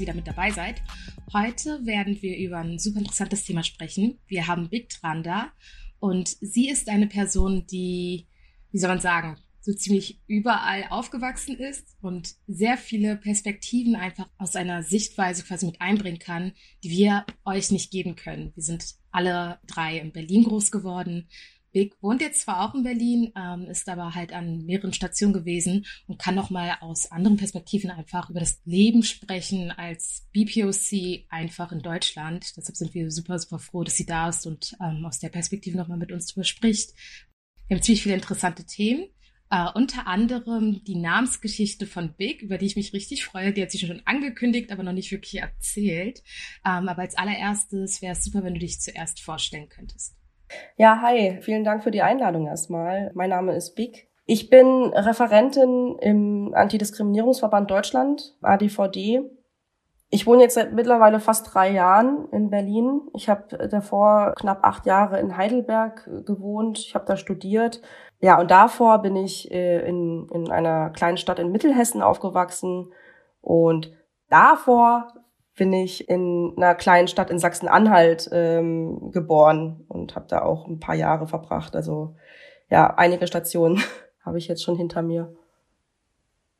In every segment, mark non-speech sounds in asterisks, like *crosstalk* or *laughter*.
Wieder mit dabei seid. Heute werden wir über ein super interessantes Thema sprechen. Wir haben Big dran da und sie ist eine Person, die, wie soll man sagen, so ziemlich überall aufgewachsen ist und sehr viele Perspektiven einfach aus einer Sichtweise quasi mit einbringen kann, die wir euch nicht geben können. Wir sind alle drei in Berlin groß geworden. Big wohnt jetzt zwar auch in Berlin, ähm, ist aber halt an mehreren Stationen gewesen und kann nochmal aus anderen Perspektiven einfach über das Leben sprechen als BPOC einfach in Deutschland. Deshalb sind wir super, super froh, dass sie da ist und ähm, aus der Perspektive nochmal mit uns drüber spricht. Wir haben ziemlich viele interessante Themen. Uh, unter anderem die Namensgeschichte von Big, über die ich mich richtig freue. Die hat sie schon angekündigt, aber noch nicht wirklich erzählt. Um, ähm, aber als allererstes wäre es super, wenn du dich zuerst vorstellen könntest. Ja, hi. Vielen Dank für die Einladung erstmal. Mein Name ist Big. Ich bin Referentin im Antidiskriminierungsverband Deutschland, ADVD. Ich wohne jetzt seit mittlerweile fast drei Jahren in Berlin. Ich habe davor knapp acht Jahre in Heidelberg gewohnt. Ich habe da studiert ja, und davor bin ich äh, in, in einer kleinen Stadt in Mittelhessen aufgewachsen und davor bin ich in einer kleinen Stadt in Sachsen-Anhalt ähm, geboren und habe da auch ein paar Jahre verbracht. Also ja, einige Stationen *laughs* habe ich jetzt schon hinter mir.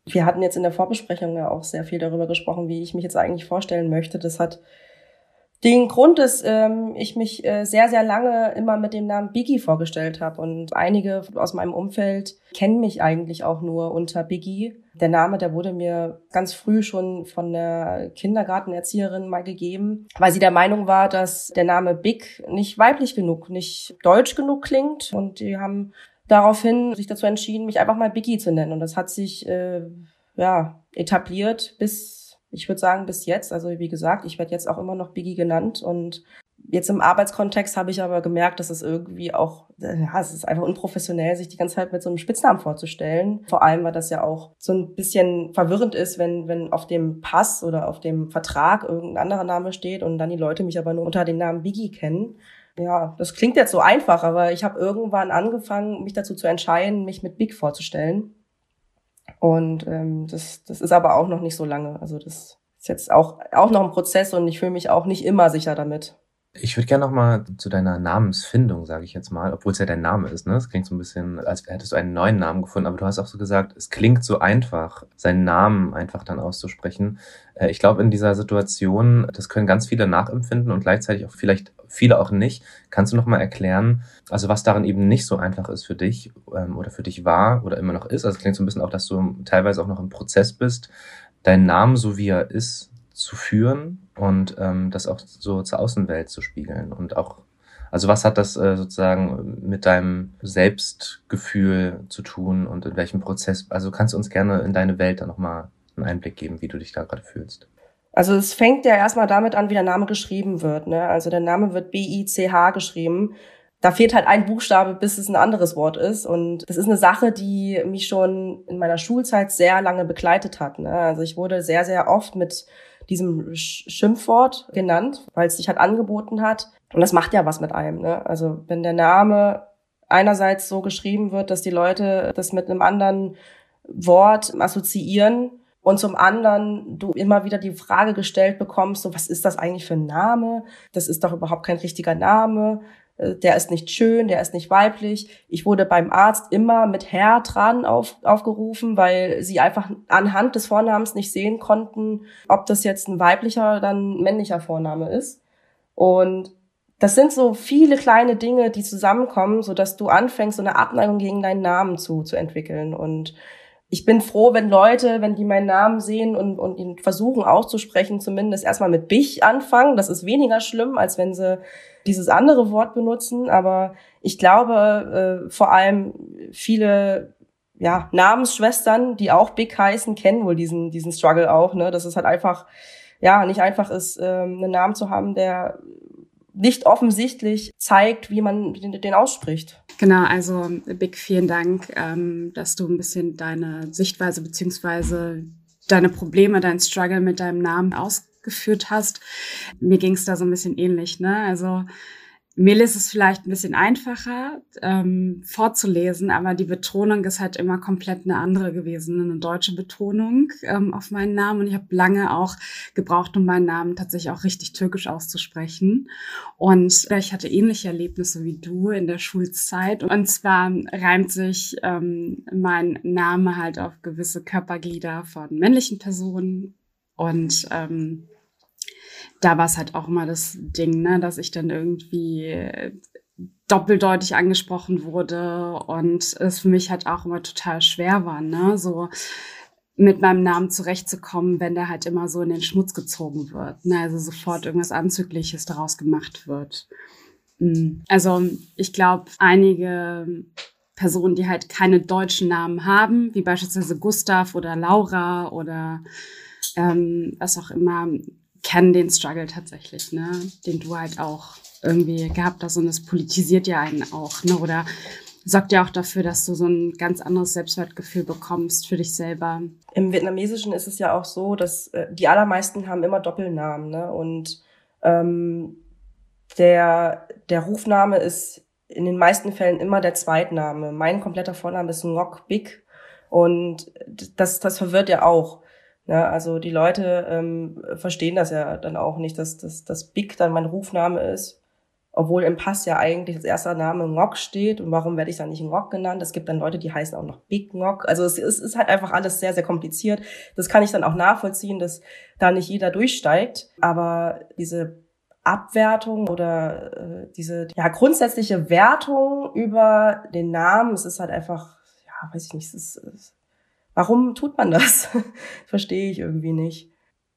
Wir hatten jetzt in der Vorbesprechung ja auch sehr viel darüber gesprochen, wie ich mich jetzt eigentlich vorstellen möchte. Das hat den Grund ist, ähm, ich mich äh, sehr, sehr lange immer mit dem Namen Biggie vorgestellt habe. Und einige aus meinem Umfeld kennen mich eigentlich auch nur unter Biggie. Der Name, der wurde mir ganz früh schon von der Kindergartenerzieherin mal gegeben, weil sie der Meinung war, dass der Name Big nicht weiblich genug, nicht deutsch genug klingt. Und die haben daraufhin sich dazu entschieden, mich einfach mal Biggie zu nennen. Und das hat sich äh, ja etabliert bis ich würde sagen, bis jetzt, also wie gesagt, ich werde jetzt auch immer noch Biggie genannt und jetzt im Arbeitskontext habe ich aber gemerkt, dass es irgendwie auch, ja, es ist einfach unprofessionell, sich die ganze Zeit mit so einem Spitznamen vorzustellen. Vor allem, weil das ja auch so ein bisschen verwirrend ist, wenn, wenn auf dem Pass oder auf dem Vertrag irgendein anderer Name steht und dann die Leute mich aber nur unter dem Namen Biggie kennen. Ja, das klingt jetzt so einfach, aber ich habe irgendwann angefangen, mich dazu zu entscheiden, mich mit Big vorzustellen. Und ähm, das, das ist aber auch noch nicht so lange. Also das ist jetzt auch, auch noch ein Prozess und ich fühle mich auch nicht immer sicher damit. Ich würde gerne noch mal zu deiner Namensfindung, sage ich jetzt mal, obwohl es ja dein Name ist. Ne? Es klingt so ein bisschen, als hättest du einen neuen Namen gefunden, aber du hast auch so gesagt, es klingt so einfach, seinen Namen einfach dann auszusprechen. Äh, ich glaube, in dieser Situation, das können ganz viele nachempfinden und gleichzeitig auch vielleicht viele auch nicht. Kannst du noch mal erklären, also was daran eben nicht so einfach ist für dich ähm, oder für dich war oder immer noch ist? Also es klingt so ein bisschen auch, dass du teilweise auch noch im Prozess bist, deinen Namen so wie er ist zu führen und ähm, das auch so zur Außenwelt zu spiegeln und auch also was hat das äh, sozusagen mit deinem Selbstgefühl zu tun und in welchem Prozess? Also kannst du uns gerne in deine Welt da nochmal einen Einblick geben, wie du dich da gerade fühlst? Also es fängt ja erstmal damit an, wie der Name geschrieben wird. Ne? Also der Name wird B-I-C-H geschrieben. Da fehlt halt ein Buchstabe, bis es ein anderes Wort ist. Und das ist eine Sache, die mich schon in meiner Schulzeit sehr lange begleitet hat. Ne? Also ich wurde sehr, sehr oft mit diesem Schimpfwort genannt, weil es sich halt angeboten hat. Und das macht ja was mit einem. Ne? Also wenn der Name einerseits so geschrieben wird, dass die Leute das mit einem anderen Wort assoziieren und zum anderen du immer wieder die Frage gestellt bekommst, so was ist das eigentlich für ein Name? Das ist doch überhaupt kein richtiger Name. Äh, der ist nicht schön, der ist nicht weiblich. Ich wurde beim Arzt immer mit Herr dran auf, aufgerufen, weil sie einfach anhand des Vornamens nicht sehen konnten, ob das jetzt ein weiblicher oder ein männlicher Vorname ist. Und das sind so viele kleine Dinge, die zusammenkommen, so dass du anfängst, so eine Abneigung gegen deinen Namen zu, zu entwickeln. Und ich bin froh, wenn Leute, wenn die meinen Namen sehen und, und ihn versuchen auszusprechen, zumindest erstmal mit Bich anfangen. Das ist weniger schlimm, als wenn sie dieses andere Wort benutzen. Aber ich glaube, äh, vor allem viele ja, Namensschwestern, die auch Big heißen, kennen wohl diesen, diesen Struggle auch, ne? Dass es halt einfach, ja, nicht einfach ist, ähm, einen Namen zu haben, der nicht offensichtlich zeigt, wie man den, den ausspricht. Genau, also Big, vielen Dank, ähm, dass du ein bisschen deine Sichtweise beziehungsweise deine Probleme, dein Struggle mit deinem Namen aus geführt hast. Mir ging es da so ein bisschen ähnlich. Ne? Also Melis ist vielleicht ein bisschen einfacher ähm, vorzulesen, aber die Betonung ist halt immer komplett eine andere gewesen, eine deutsche Betonung ähm, auf meinen Namen. Und ich habe lange auch gebraucht, um meinen Namen tatsächlich auch richtig türkisch auszusprechen. Und ich hatte ähnliche Erlebnisse wie du in der Schulzeit. Und zwar reimt sich ähm, mein Name halt auf gewisse Körperglieder von männlichen Personen. Und ähm, da war es halt auch immer das Ding, ne, dass ich dann irgendwie doppeldeutig angesprochen wurde und es für mich halt auch immer total schwer war, ne, so mit meinem Namen zurechtzukommen, wenn der halt immer so in den Schmutz gezogen wird, ne, also sofort irgendwas Anzügliches daraus gemacht wird. Mm. Also ich glaube, einige Personen, die halt keine deutschen Namen haben, wie beispielsweise Gustav oder Laura oder ähm, was auch immer, kennen den Struggle tatsächlich, ne? Den du halt auch irgendwie gehabt hast und es politisiert ja einen auch, ne? Oder sorgt ja auch dafür, dass du so ein ganz anderes Selbstwertgefühl bekommst für dich selber. Im Vietnamesischen ist es ja auch so, dass äh, die allermeisten haben immer Doppelnamen, ne? Und ähm, der, der Rufname ist in den meisten Fällen immer der Zweitname. Mein kompletter Vorname ist Ngok Big und das, das verwirrt ja auch. Ja, also die Leute ähm, verstehen das ja dann auch nicht, dass, dass, dass Big dann mein Rufname ist, obwohl im Pass ja eigentlich als erster Name Ngok steht. Und warum werde ich dann nicht Ngok genannt? Es gibt dann Leute, die heißen auch noch Big Ngok. Also es, es ist halt einfach alles sehr, sehr kompliziert. Das kann ich dann auch nachvollziehen, dass da nicht jeder durchsteigt. Aber diese Abwertung oder äh, diese ja, grundsätzliche Wertung über den Namen, es ist halt einfach, ja, weiß ich nicht, es ist, es Warum tut man das? *laughs* Verstehe ich irgendwie nicht.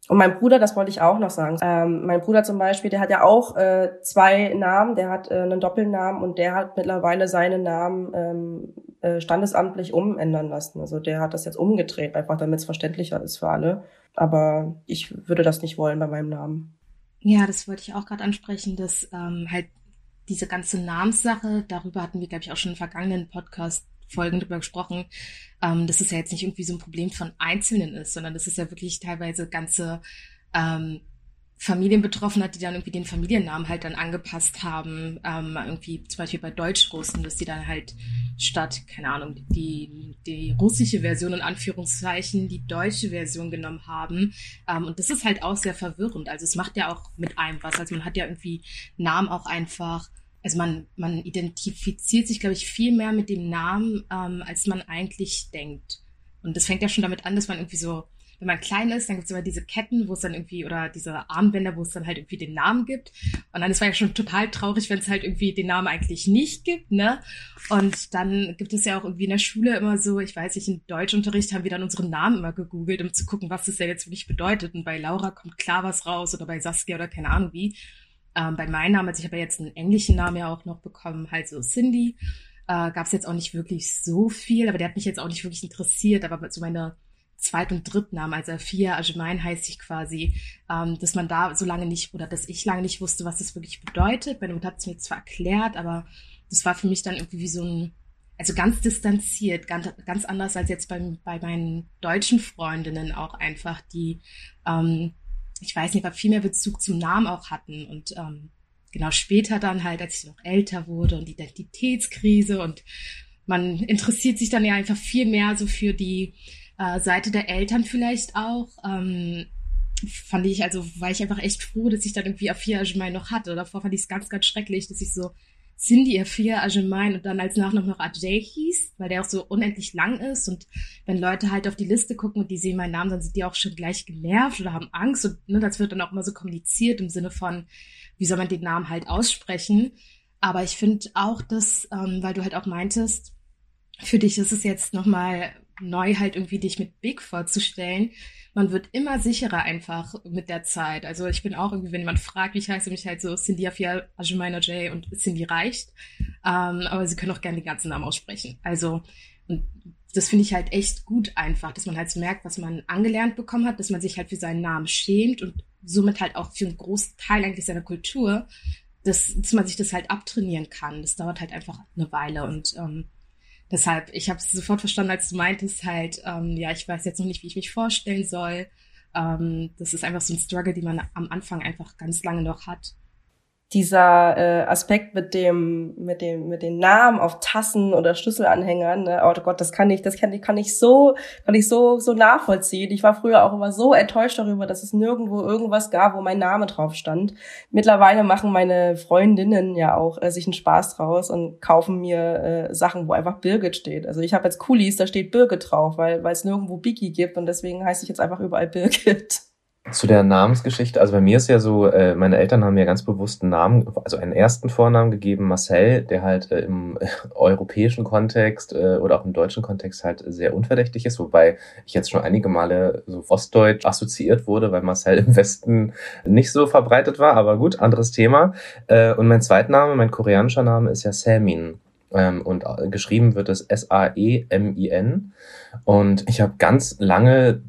Und mein Bruder, das wollte ich auch noch sagen. Ähm, mein Bruder zum Beispiel, der hat ja auch äh, zwei Namen, der hat äh, einen Doppelnamen und der hat mittlerweile seinen Namen ähm, äh, standesamtlich umändern lassen. Also der hat das jetzt umgedreht, einfach damit es verständlicher ist für alle. Aber ich würde das nicht wollen bei meinem Namen. Ja, das wollte ich auch gerade ansprechen, dass ähm, halt diese ganze Namenssache, darüber hatten wir, glaube ich, auch schon im vergangenen Podcast Folgen darüber gesprochen, ähm, dass es ja jetzt nicht irgendwie so ein Problem von Einzelnen ist, sondern dass es ja wirklich teilweise ganze ähm, Familien betroffen hat, die dann irgendwie den Familiennamen halt dann angepasst haben. Ähm, irgendwie zum Beispiel bei Deutschrussen, dass die dann halt statt, keine Ahnung, die, die russische Version in Anführungszeichen die deutsche Version genommen haben. Ähm, und das ist halt auch sehr verwirrend. Also es macht ja auch mit einem was. Also man hat ja irgendwie Namen auch einfach also man, man identifiziert sich, glaube ich, viel mehr mit dem Namen, ähm, als man eigentlich denkt. Und das fängt ja schon damit an, dass man irgendwie so, wenn man klein ist, dann gibt es immer diese Ketten, wo es dann irgendwie, oder diese Armbänder, wo es dann halt irgendwie den Namen gibt. Und dann ist es ja schon total traurig, wenn es halt irgendwie den Namen eigentlich nicht gibt, ne? Und dann gibt es ja auch irgendwie in der Schule immer so, ich weiß nicht, im Deutschunterricht haben wir dann unseren Namen immer gegoogelt, um zu gucken, was das ja jetzt wirklich bedeutet. Und bei Laura kommt klar was raus oder bei Saskia oder keine Ahnung wie. Ähm, bei meinem Namen, also ich habe ja jetzt einen englischen Namen ja auch noch bekommen, halt so Cindy, äh, gab es jetzt auch nicht wirklich so viel, aber der hat mich jetzt auch nicht wirklich interessiert, aber so meine Zweit- und Drittnamen, also Afia Ajmain heißt ich quasi, ähm, dass man da so lange nicht, oder dass ich lange nicht wusste, was das wirklich bedeutet. Meine Mutter hat es mir zwar erklärt, aber das war für mich dann irgendwie wie so ein, also ganz distanziert, ganz, ganz anders als jetzt bei, bei meinen deutschen Freundinnen auch einfach, die ähm, ich weiß nicht, aber viel mehr Bezug zum Namen auch hatten. Und ähm, genau später dann halt, als ich noch älter wurde und Identitätskrise und man interessiert sich dann ja einfach viel mehr so für die äh, Seite der Eltern vielleicht auch. Ähm, fand ich, also war ich einfach echt froh, dass ich dann irgendwie Afia Ajmai noch hatte. Davor fand ich es ganz, ganz schrecklich, dass ich so Cindy Afia Ajemain und dann als Nachname noch Ajay hieß, weil der auch so unendlich lang ist. Und wenn Leute halt auf die Liste gucken und die sehen meinen Namen, dann sind die auch schon gleich genervt oder haben Angst. Und ne, das wird dann auch immer so kommuniziert im Sinne von, wie soll man den Namen halt aussprechen. Aber ich finde auch, dass, ähm, weil du halt auch meintest, für dich ist es jetzt nochmal neu halt irgendwie dich mit Big vorzustellen man wird immer sicherer einfach mit der Zeit. Also ich bin auch irgendwie, wenn jemand fragt, wie ich heiße, mich halt so Cindy Afia Ajumaina J und Cindy reicht. Ähm, aber sie können auch gerne die ganzen Namen aussprechen. Also, und das finde ich halt echt gut einfach, dass man halt so merkt, was man angelernt bekommen hat, dass man sich halt für seinen Namen schämt und somit halt auch für einen großen Teil eigentlich seiner Kultur, dass, dass man sich das halt abtrainieren kann. Das dauert halt einfach eine Weile und ähm, Deshalb, ich habe es sofort verstanden, als du meintest halt, ähm, ja, ich weiß jetzt noch nicht, wie ich mich vorstellen soll. Ähm, das ist einfach so ein Struggle, den man am Anfang einfach ganz lange noch hat. Dieser äh, Aspekt mit dem mit dem mit den Namen auf Tassen oder Schlüsselanhängern, ne? oh Gott, das kann ich, das kann ich kann ich so kann ich so so nachvollziehen. Ich war früher auch immer so enttäuscht darüber, dass es nirgendwo irgendwas gab, wo mein Name drauf stand. Mittlerweile machen meine Freundinnen ja auch äh, sich einen Spaß draus und kaufen mir äh, Sachen, wo einfach Birgit steht. Also ich habe jetzt Coolies, da steht Birgit drauf, weil weil es nirgendwo Biggie gibt und deswegen heiße ich jetzt einfach überall Birgit. Zu der Namensgeschichte, also bei mir ist ja so, äh, meine Eltern haben mir ganz bewusst einen Namen, also einen ersten Vornamen gegeben, Marcel, der halt äh, im *laughs* europäischen Kontext äh, oder auch im deutschen Kontext halt sehr unverdächtig ist, wobei ich jetzt schon einige Male so ostdeutsch assoziiert wurde, weil Marcel im Westen nicht so verbreitet war, aber gut, anderes Thema. Äh, und mein Zweitname, mein koreanischer Name ist ja Samin. Ähm, und äh, geschrieben wird es S-A-E-M-I-N. Und ich habe ganz lange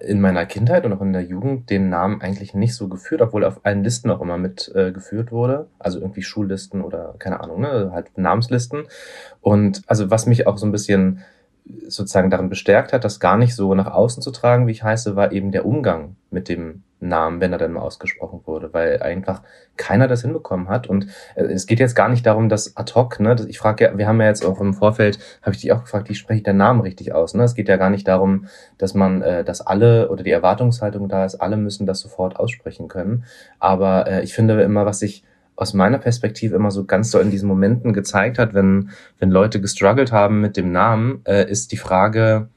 in meiner Kindheit und auch in der Jugend den Namen eigentlich nicht so geführt, obwohl er auf allen Listen auch immer mit äh, geführt wurde. Also irgendwie Schullisten oder keine Ahnung, ne, halt Namenslisten. Und also was mich auch so ein bisschen sozusagen darin bestärkt hat, das gar nicht so nach außen zu tragen, wie ich heiße, war eben der Umgang mit dem Namen, wenn er dann mal ausgesprochen wurde, weil einfach keiner das hinbekommen hat. Und äh, es geht jetzt gar nicht darum, dass ad hoc, ne, ich frage ja, wir haben ja jetzt auch im Vorfeld, habe ich dich auch gefragt, wie spreche ich den Namen richtig aus? Ne? Es geht ja gar nicht darum, dass man, äh, dass alle oder die Erwartungshaltung da ist, alle müssen das sofort aussprechen können. Aber äh, ich finde immer, was sich aus meiner Perspektive immer so ganz so in diesen Momenten gezeigt hat, wenn, wenn Leute gestruggelt haben mit dem Namen, äh, ist die Frage,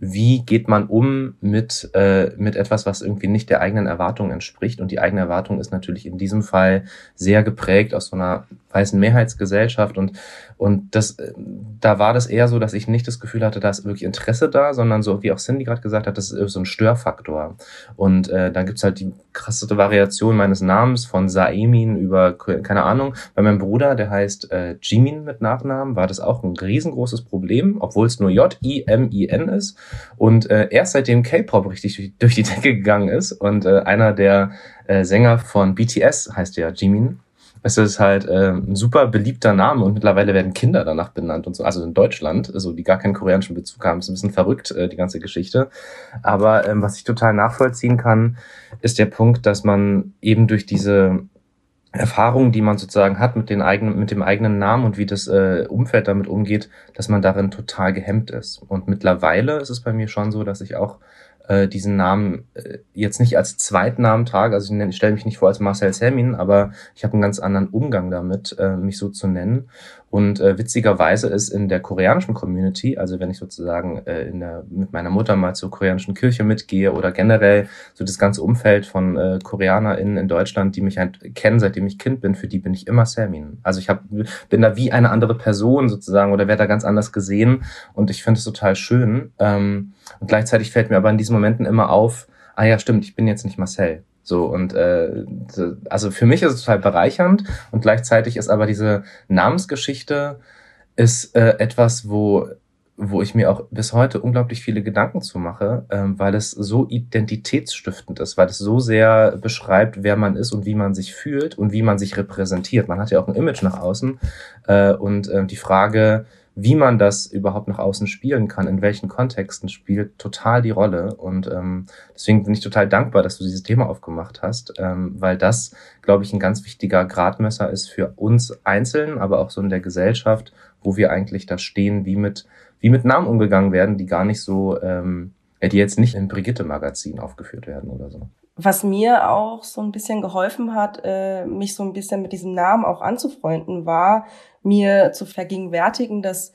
wie geht man um mit, äh, mit etwas, was irgendwie nicht der eigenen Erwartung entspricht. Und die eigene Erwartung ist natürlich in diesem Fall sehr geprägt aus so einer weißen Mehrheitsgesellschaft. Und, und das, äh, da war das eher so, dass ich nicht das Gefühl hatte, da ist wirklich Interesse da, sondern so, wie auch Cindy gerade gesagt hat, das ist so ein Störfaktor. Und äh, dann gibt's halt die krasseste Variation meines Namens von Saemin über, keine Ahnung, bei meinem Bruder, der heißt äh, Jimin mit Nachnamen, war das auch ein riesengroßes Problem, obwohl es nur J-I-M-I-N ist. Und äh, erst seitdem K-Pop richtig durch, die Decke gegangen ist und äh, einer der äh, Sänger von BTS heißt ja Jimin. Es ist halt äh, ein super beliebter Name und mittlerweile werden Kinder danach benannt und so. Also in Deutschland, also die gar keinen koreanischen Bezug haben, ist ein bisschen verrückt, äh, die ganze Geschichte. Aber ähm, was ich total nachvollziehen kann, ist der Punkt, dass man eben durch diese Erfahrungen, die man sozusagen hat mit den eigenen, mit dem eigenen Namen und wie das äh, Umfeld damit umgeht, dass man darin total gehemmt ist. Und mittlerweile ist es bei mir schon so, dass ich auch äh, diesen Namen äh, jetzt nicht als Zweitnamen trage. Also ich, stelle mich nicht vor als Marcel Selmin, aber ich habe einen ganz anderen Umgang damit, äh, mich so zu nennen. Und äh, witzigerweise ist in der koreanischen Community, also wenn ich sozusagen äh, in der, mit meiner Mutter mal zur koreanischen Kirche mitgehe oder generell so das ganze Umfeld von äh, KoreanerInnen in Deutschland, die mich halt kennen, seitdem ich Kind bin, für die bin ich immer Samin. Also ich hab, bin da wie eine andere Person sozusagen oder werde da ganz anders gesehen und ich finde es total schön. Ähm, und gleichzeitig fällt mir aber in diesen Momenten immer auf, ah ja, stimmt, ich bin jetzt nicht Marcel. So und äh, also für mich ist es total bereichernd und gleichzeitig ist aber diese Namensgeschichte ist äh, etwas, wo wo ich mir auch bis heute unglaublich viele Gedanken zu mache, ähm, weil es so identitätsstiftend ist, weil es so sehr beschreibt, wer man ist und wie man sich fühlt und wie man sich repräsentiert. Man hat ja auch ein Image nach außen äh, und äh, die Frage, wie man das überhaupt nach außen spielen kann, in welchen Kontexten, spielt total die Rolle. Und ähm, deswegen bin ich total dankbar, dass du dieses Thema aufgemacht hast, ähm, weil das, glaube ich, ein ganz wichtiger Gradmesser ist für uns einzeln, aber auch so in der Gesellschaft, wo wir eigentlich da stehen, wie mit, wie mit Namen umgegangen werden, die gar nicht so, ähm, die jetzt nicht im Brigitte-Magazin aufgeführt werden oder so. Was mir auch so ein bisschen geholfen hat, äh, mich so ein bisschen mit diesem Namen auch anzufreunden, war mir zu vergegenwärtigen, dass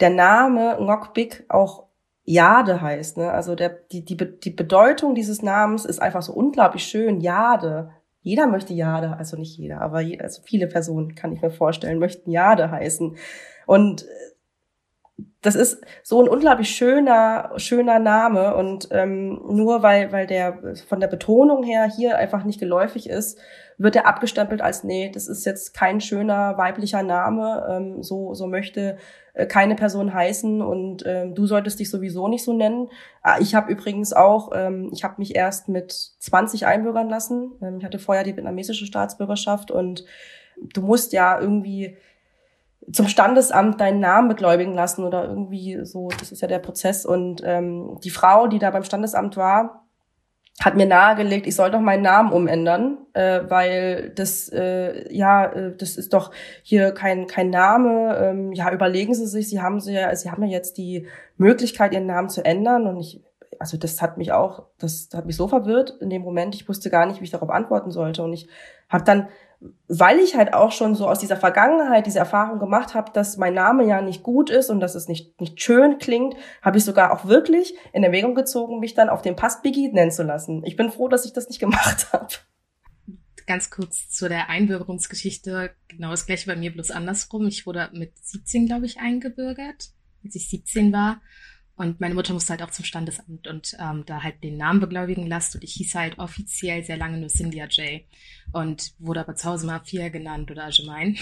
der Name Ngokbik auch Jade heißt. Ne? Also der, die, die, die Bedeutung dieses Namens ist einfach so unglaublich schön. Jade. Jeder möchte Jade, also nicht jeder, aber je, also viele Personen, kann ich mir vorstellen, möchten Jade heißen. Und das ist so ein unglaublich schöner, schöner Name und ähm, nur weil, weil der von der Betonung her hier einfach nicht geläufig ist, wird er abgestempelt als, nee, das ist jetzt kein schöner weiblicher Name, ähm, so, so möchte äh, keine Person heißen und ähm, du solltest dich sowieso nicht so nennen. Ah, ich habe übrigens auch, ähm, ich habe mich erst mit 20 einbürgern lassen. Ähm, ich hatte vorher die vietnamesische Staatsbürgerschaft und du musst ja irgendwie zum Standesamt deinen Namen begläubigen lassen oder irgendwie so, das ist ja der Prozess. Und ähm, die Frau, die da beim Standesamt war, hat mir nahegelegt, ich soll doch meinen Namen umändern, äh, weil das äh, ja, äh, das ist doch hier kein kein Name. Ähm, ja, überlegen Sie sich, Sie haben sie ja, Sie haben ja jetzt die Möglichkeit, Ihren Namen zu ändern und ich also das hat mich auch, das hat mich so verwirrt in dem Moment. Ich wusste gar nicht, wie ich darauf antworten sollte und ich habe dann weil ich halt auch schon so aus dieser Vergangenheit diese Erfahrung gemacht habe, dass mein Name ja nicht gut ist und dass es nicht, nicht schön klingt, habe ich sogar auch wirklich in Erwägung gezogen, mich dann auf den Pass Biggie nennen zu lassen. Ich bin froh, dass ich das nicht gemacht *laughs* habe. Ganz kurz zu der Einbürgerungsgeschichte. Genau das gleiche bei mir, bloß andersrum. Ich wurde mit 17, glaube ich, eingebürgert, als ich 17 war. Und meine Mutter musste halt auch zum Standesamt und ähm, da halt den Namen beglaubigen lassen. Und ich hieß halt offiziell sehr lange nur Cynthia J. Und wurde aber zu Hause mal A4 genannt oder Agemein.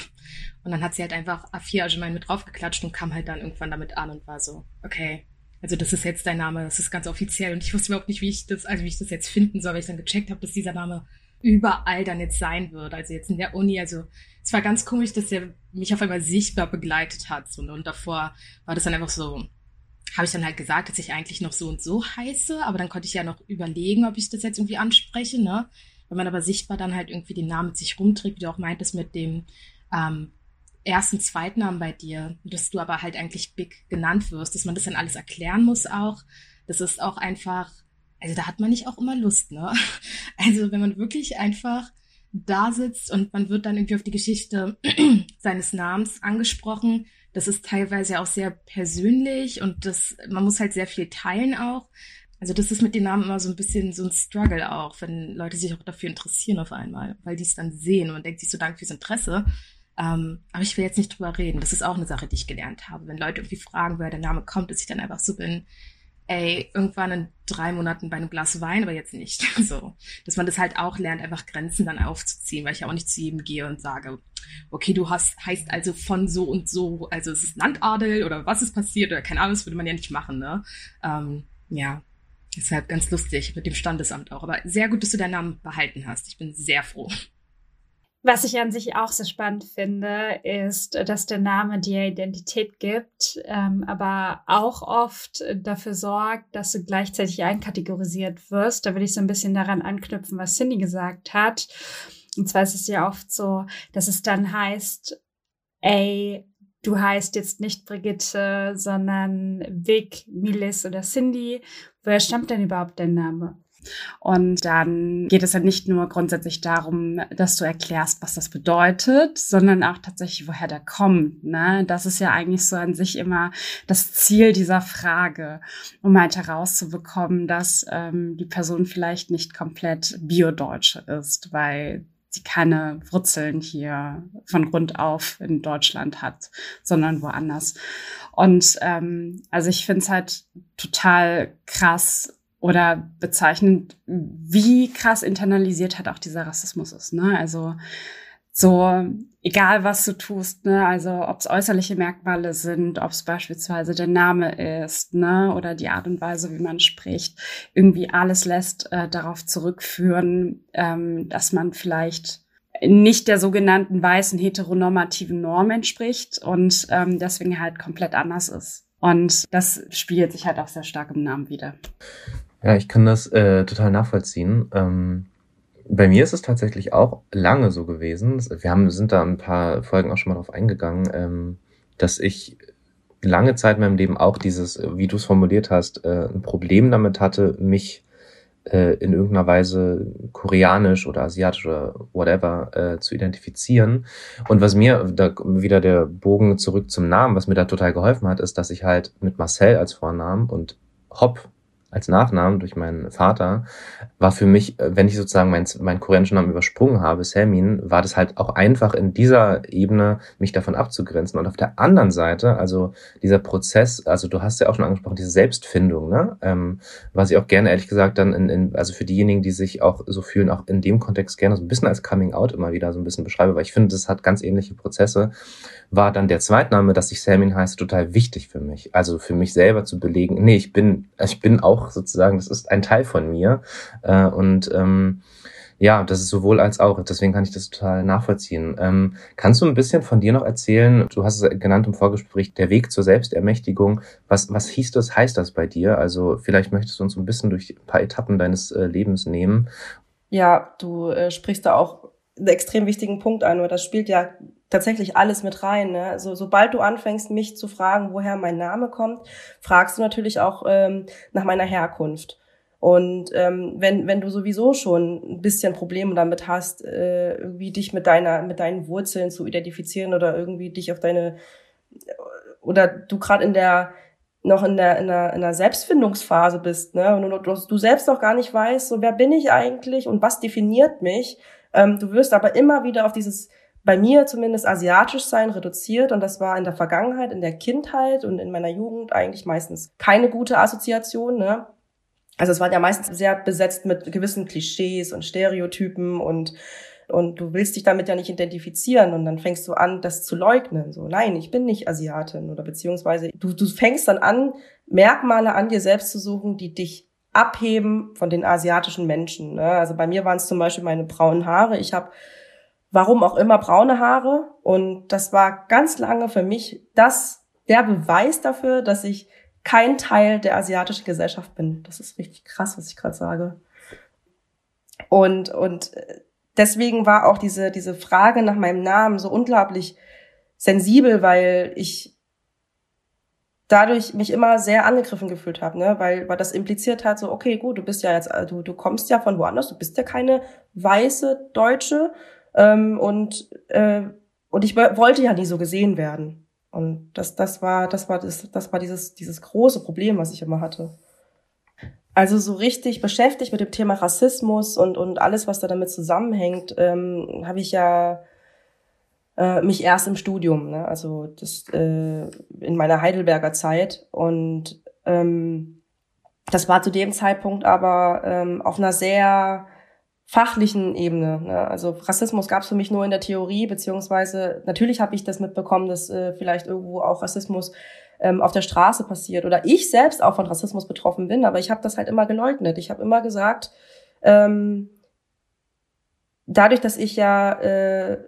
Und dann hat sie halt einfach A4 Agemein mit draufgeklatscht und kam halt dann irgendwann damit an und war so, okay, also das ist jetzt dein Name, das ist ganz offiziell. Und ich wusste überhaupt nicht, wie ich das, also wie ich das jetzt finden soll, weil ich dann gecheckt habe, dass dieser Name überall dann jetzt sein wird. Also jetzt in der Uni, also es war ganz komisch, dass er mich auf einmal sichtbar begleitet hat. So, ne? Und davor war das dann einfach so, habe ich dann halt gesagt, dass ich eigentlich noch so und so heiße, aber dann konnte ich ja noch überlegen, ob ich das jetzt irgendwie anspreche, ne? Wenn man aber sichtbar dann halt irgendwie den Namen mit sich rumträgt, wie du auch meintest mit dem ähm, ersten, Zweitnamen bei dir, dass du aber halt eigentlich Big genannt wirst, dass man das dann alles erklären muss auch. Das ist auch einfach, also da hat man nicht auch immer Lust, ne? *laughs* Also wenn man wirklich einfach da sitzt und man wird dann irgendwie auf die Geschichte *clears throat* seines Namens angesprochen, das ist teilweise auch sehr persönlich und das, man muss halt sehr viel teilen auch. Also das ist mit den Namen immer so ein bisschen so ein Struggle auch, wenn Leute sich auch dafür interessieren auf einmal, weil die es dann sehen und denkt sich so, danke fürs Interesse. Ähm, aber ich will jetzt nicht drüber reden. Das ist auch eine Sache, die ich gelernt habe. Wenn Leute irgendwie fragen, woher der Name kommt, dass ich dann einfach so bin, ey, irgendwann in drei Monaten bei einem Glas Wein, aber jetzt nicht. *laughs* So, dass man das halt auch lernt, einfach Grenzen dann aufzuziehen, weil ich ja auch nicht zu jedem gehe und sage, okay, du hast, heißt also von so und so, also es ist Landadel oder was ist passiert oder keine Ahnung, das würde man ja nicht machen, ne? Ähm, ja, deshalb ganz lustig mit dem Standesamt auch. Aber sehr gut, dass du deinen Namen behalten hast. Ich bin sehr froh. Was ich an sich auch sehr spannend finde, ist, dass der Name dir Identität gibt, ähm, aber auch oft dafür sorgt, dass du gleichzeitig einkategorisiert wirst. Da würde ich so ein bisschen daran anknüpfen, was Cindy gesagt hat. Und zwar ist es ja oft so, dass es dann heißt, ey, du heißt jetzt nicht Brigitte, sondern Vic, Milis oder Cindy. Woher stammt denn überhaupt dein Name? Und dann geht es ja nicht nur grundsätzlich darum, dass du erklärst, was das bedeutet, sondern auch tatsächlich, woher der kommt. Ne? Das ist ja eigentlich so an sich immer das Ziel dieser Frage, um halt herauszubekommen, dass ähm, die Person vielleicht nicht komplett biodeutsche ist, weil sie keine Wurzeln hier von Grund auf in Deutschland hat, sondern woanders. Und ähm, also ich finde es halt total krass, oder bezeichnend, wie krass internalisiert hat auch dieser Rassismus ist. Ne? Also so, egal was du tust, ne, also ob es äußerliche Merkmale sind, ob es beispielsweise der Name ist, ne, oder die Art und Weise, wie man spricht, irgendwie alles lässt äh, darauf zurückführen, ähm, dass man vielleicht nicht der sogenannten weißen heteronormativen Norm entspricht und ähm, deswegen halt komplett anders ist. Und das spielt sich halt auch sehr stark im Namen wieder. Ja, ich kann das äh, total nachvollziehen. Ähm, bei mir ist es tatsächlich auch lange so gewesen. Wir haben, sind da ein paar Folgen auch schon mal drauf eingegangen, ähm, dass ich lange Zeit in meinem Leben auch dieses, wie du es formuliert hast, äh, ein Problem damit hatte, mich äh, in irgendeiner Weise koreanisch oder asiatisch oder whatever äh, zu identifizieren. Und was mir, da wieder der Bogen zurück zum Namen, was mir da total geholfen hat, ist, dass ich halt mit Marcel als Vornamen und Hop als Nachnamen durch meinen Vater, war für mich, äh, wenn ich sozusagen meinen, meinen koreanischen Namen übersprungen habe, Selmin, war das halt auch einfach in dieser Ebene, mich davon abzugrenzen. Und auf der anderen Seite, also dieser Prozess, also du hast ja auch schon angesprochen, diese Selbstfindung, ne? Ähm, was ich auch gerne, ehrlich gesagt, dann in, in, also für diejenigen, die sich auch so fühlen, auch in dem Kontext gerne so ein bisschen als Coming Out immer wieder so ein bisschen beschreibe, weil ich finde, das hat ganz ähnliche Prozesse, war dann der Zweitname, dass ich Selmin heiße, total wichtig für mich. Also für mich selber zu belegen, nee, ich bin, ich bin auch sozusagen, das ist ein Teil von mir. Äh, und ähm, Ja, das ist sowohl als auch. Deswegen kann ich das total nachvollziehen. Ähm, kannst du ein bisschen von dir noch erzählen? Du hast es genannt im Vorgespräch, der Weg zur Selbstermächtigung. Was, was hieß das, heißt das bei dir? Also vielleicht möchtest du uns ein bisschen durch ein paar Etappen deines äh, Lebens nehmen. Ja, du äh, sprichst da auch einen extrem wichtigen Punkt an, weil das spielt ja tatsächlich alles mit rein. Ne? Also sobald du anfängst, mich zu fragen, woher mein Name kommt, fragst du natürlich auch ähm, nach meiner Herkunft. Und ähm, wenn, wenn du sowieso schon ein bisschen Probleme damit hast, äh, irgendwie dich mit deiner, mit deinen Wurzeln zu identifizieren oder irgendwie dich auf deine oder du gerade in der noch in der, in der, in der Selbstfindungsphase bist, ne? Und du, du selbst noch gar nicht weißt, so wer bin ich eigentlich und was definiert mich. Ähm, du wirst aber immer wieder auf dieses bei mir zumindest asiatisch sein reduziert und das war in der Vergangenheit, in der Kindheit und in meiner Jugend eigentlich meistens keine gute Assoziation, ne? Also es war ja meistens sehr besetzt mit gewissen Klischees und Stereotypen und und du willst dich damit ja nicht identifizieren und dann fängst du an, das zu leugnen. So, nein, ich bin nicht Asiatin oder beziehungsweise du, du fängst dann an, Merkmale an dir selbst zu suchen, die dich abheben von den asiatischen Menschen. Ne? Also bei mir waren es zum Beispiel meine braunen Haare. Ich habe, warum auch immer, braune Haare und das war ganz lange für mich das der Beweis dafür, dass ich kein Teil der asiatischen Gesellschaft bin. Das ist richtig krass, was ich gerade sage. Und, und deswegen war auch diese, diese Frage nach meinem Namen so unglaublich sensibel, weil ich dadurch mich immer sehr angegriffen gefühlt habe, ne? weil, weil das impliziert hat, so, okay, gut, du bist ja jetzt, du, du kommst ja von woanders, du bist ja keine weiße Deutsche ähm, und, äh, und ich wollte ja nie so gesehen werden. Und das, das war, das war, das, das war dieses, dieses große Problem, was ich immer hatte. Also so richtig beschäftigt mit dem Thema Rassismus und, und alles, was da damit zusammenhängt, ähm, habe ich ja äh, mich erst im Studium, ne? also das äh, in meiner Heidelberger Zeit. Und ähm, das war zu dem Zeitpunkt aber ähm, auf einer sehr fachlichen Ebene. Ne? Also Rassismus gab es für mich nur in der Theorie, beziehungsweise natürlich habe ich das mitbekommen, dass äh, vielleicht irgendwo auch Rassismus ähm, auf der Straße passiert oder ich selbst auch von Rassismus betroffen bin, aber ich habe das halt immer geleugnet. Ich habe immer gesagt, ähm, dadurch, dass ich ja äh,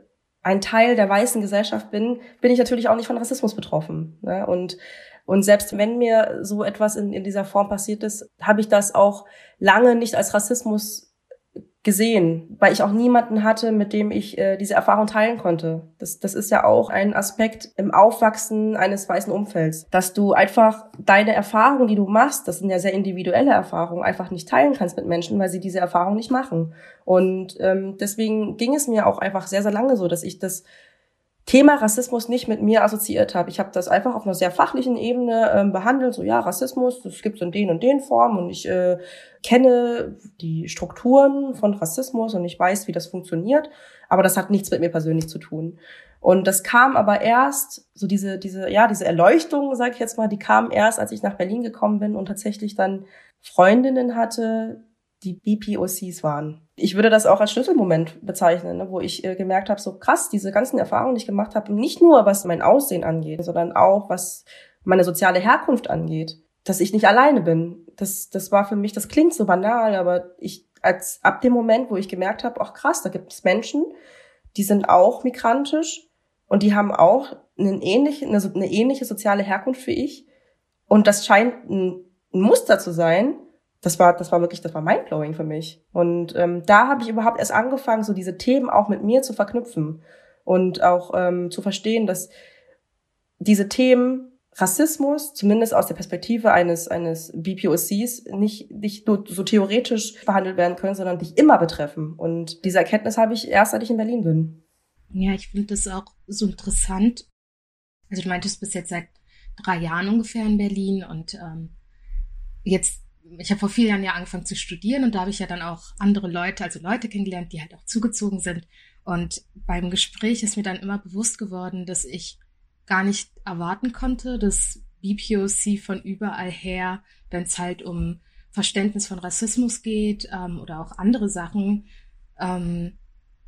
ein Teil der weißen Gesellschaft bin, bin ich natürlich auch nicht von Rassismus betroffen. Ne? Und und selbst wenn mir so etwas in, in dieser Form passiert ist, habe ich das auch lange nicht als Rassismus gesehen, weil ich auch niemanden hatte, mit dem ich äh, diese Erfahrung teilen konnte. Das, das ist ja auch ein Aspekt im Aufwachsen eines weißen Umfelds, dass du einfach deine Erfahrungen, die du machst, das sind ja sehr individuelle Erfahrungen, einfach nicht teilen kannst mit Menschen, weil sie diese Erfahrung nicht machen. Und ähm, deswegen ging es mir auch einfach sehr, sehr lange so, dass ich das Thema Rassismus nicht mit mir assoziiert habe. Ich habe das einfach auf einer sehr fachlichen Ebene ähm, behandelt. So ja, Rassismus, das gibt in den und den Formen und ich äh, kenne die Strukturen von Rassismus und ich weiß, wie das funktioniert. Aber das hat nichts mit mir persönlich zu tun. Und das kam aber erst, so diese, diese, ja, diese Erleuchtung, sage ich jetzt mal, die kam erst, als ich nach Berlin gekommen bin und tatsächlich dann Freundinnen hatte, die BPOCs waren. Ich würde das auch als Schlüsselmoment bezeichnen, ne, wo ich äh, gemerkt habe, so krass, diese ganzen Erfahrungen, die ich gemacht habe, nicht nur was mein Aussehen angeht, sondern auch was meine soziale Herkunft angeht, dass ich nicht alleine bin. Das, das war für mich, das klingt so banal, aber ich, als ab dem Moment, wo ich gemerkt habe, ach krass, da gibt es Menschen, die sind auch migrantisch und die haben auch eine ähnliche, eine, eine ähnliche soziale Herkunft wie ich. Und das scheint ein, ein Muster zu sein, das war, das war wirklich, das war mindblowing für mich. Und ähm, da habe ich überhaupt erst angefangen, so diese Themen auch mit mir zu verknüpfen und auch ähm, zu verstehen, dass diese Themen Rassismus, zumindest aus der Perspektive eines, eines BPOCs, nicht, nicht nur so theoretisch behandelt werden können, sondern dich immer betreffen. Und diese Erkenntnis habe ich erst, seit ich in Berlin bin. Ja, ich finde das auch so interessant. Also du meintest bis jetzt seit drei Jahren ungefähr in Berlin und ähm, jetzt ich habe vor vier Jahren ja angefangen zu studieren und da habe ich ja dann auch andere Leute, also Leute kennengelernt, die halt auch zugezogen sind. Und beim Gespräch ist mir dann immer bewusst geworden, dass ich gar nicht erwarten konnte, dass BPOC von überall her, wenn es halt um Verständnis von Rassismus geht ähm, oder auch andere Sachen, ähm,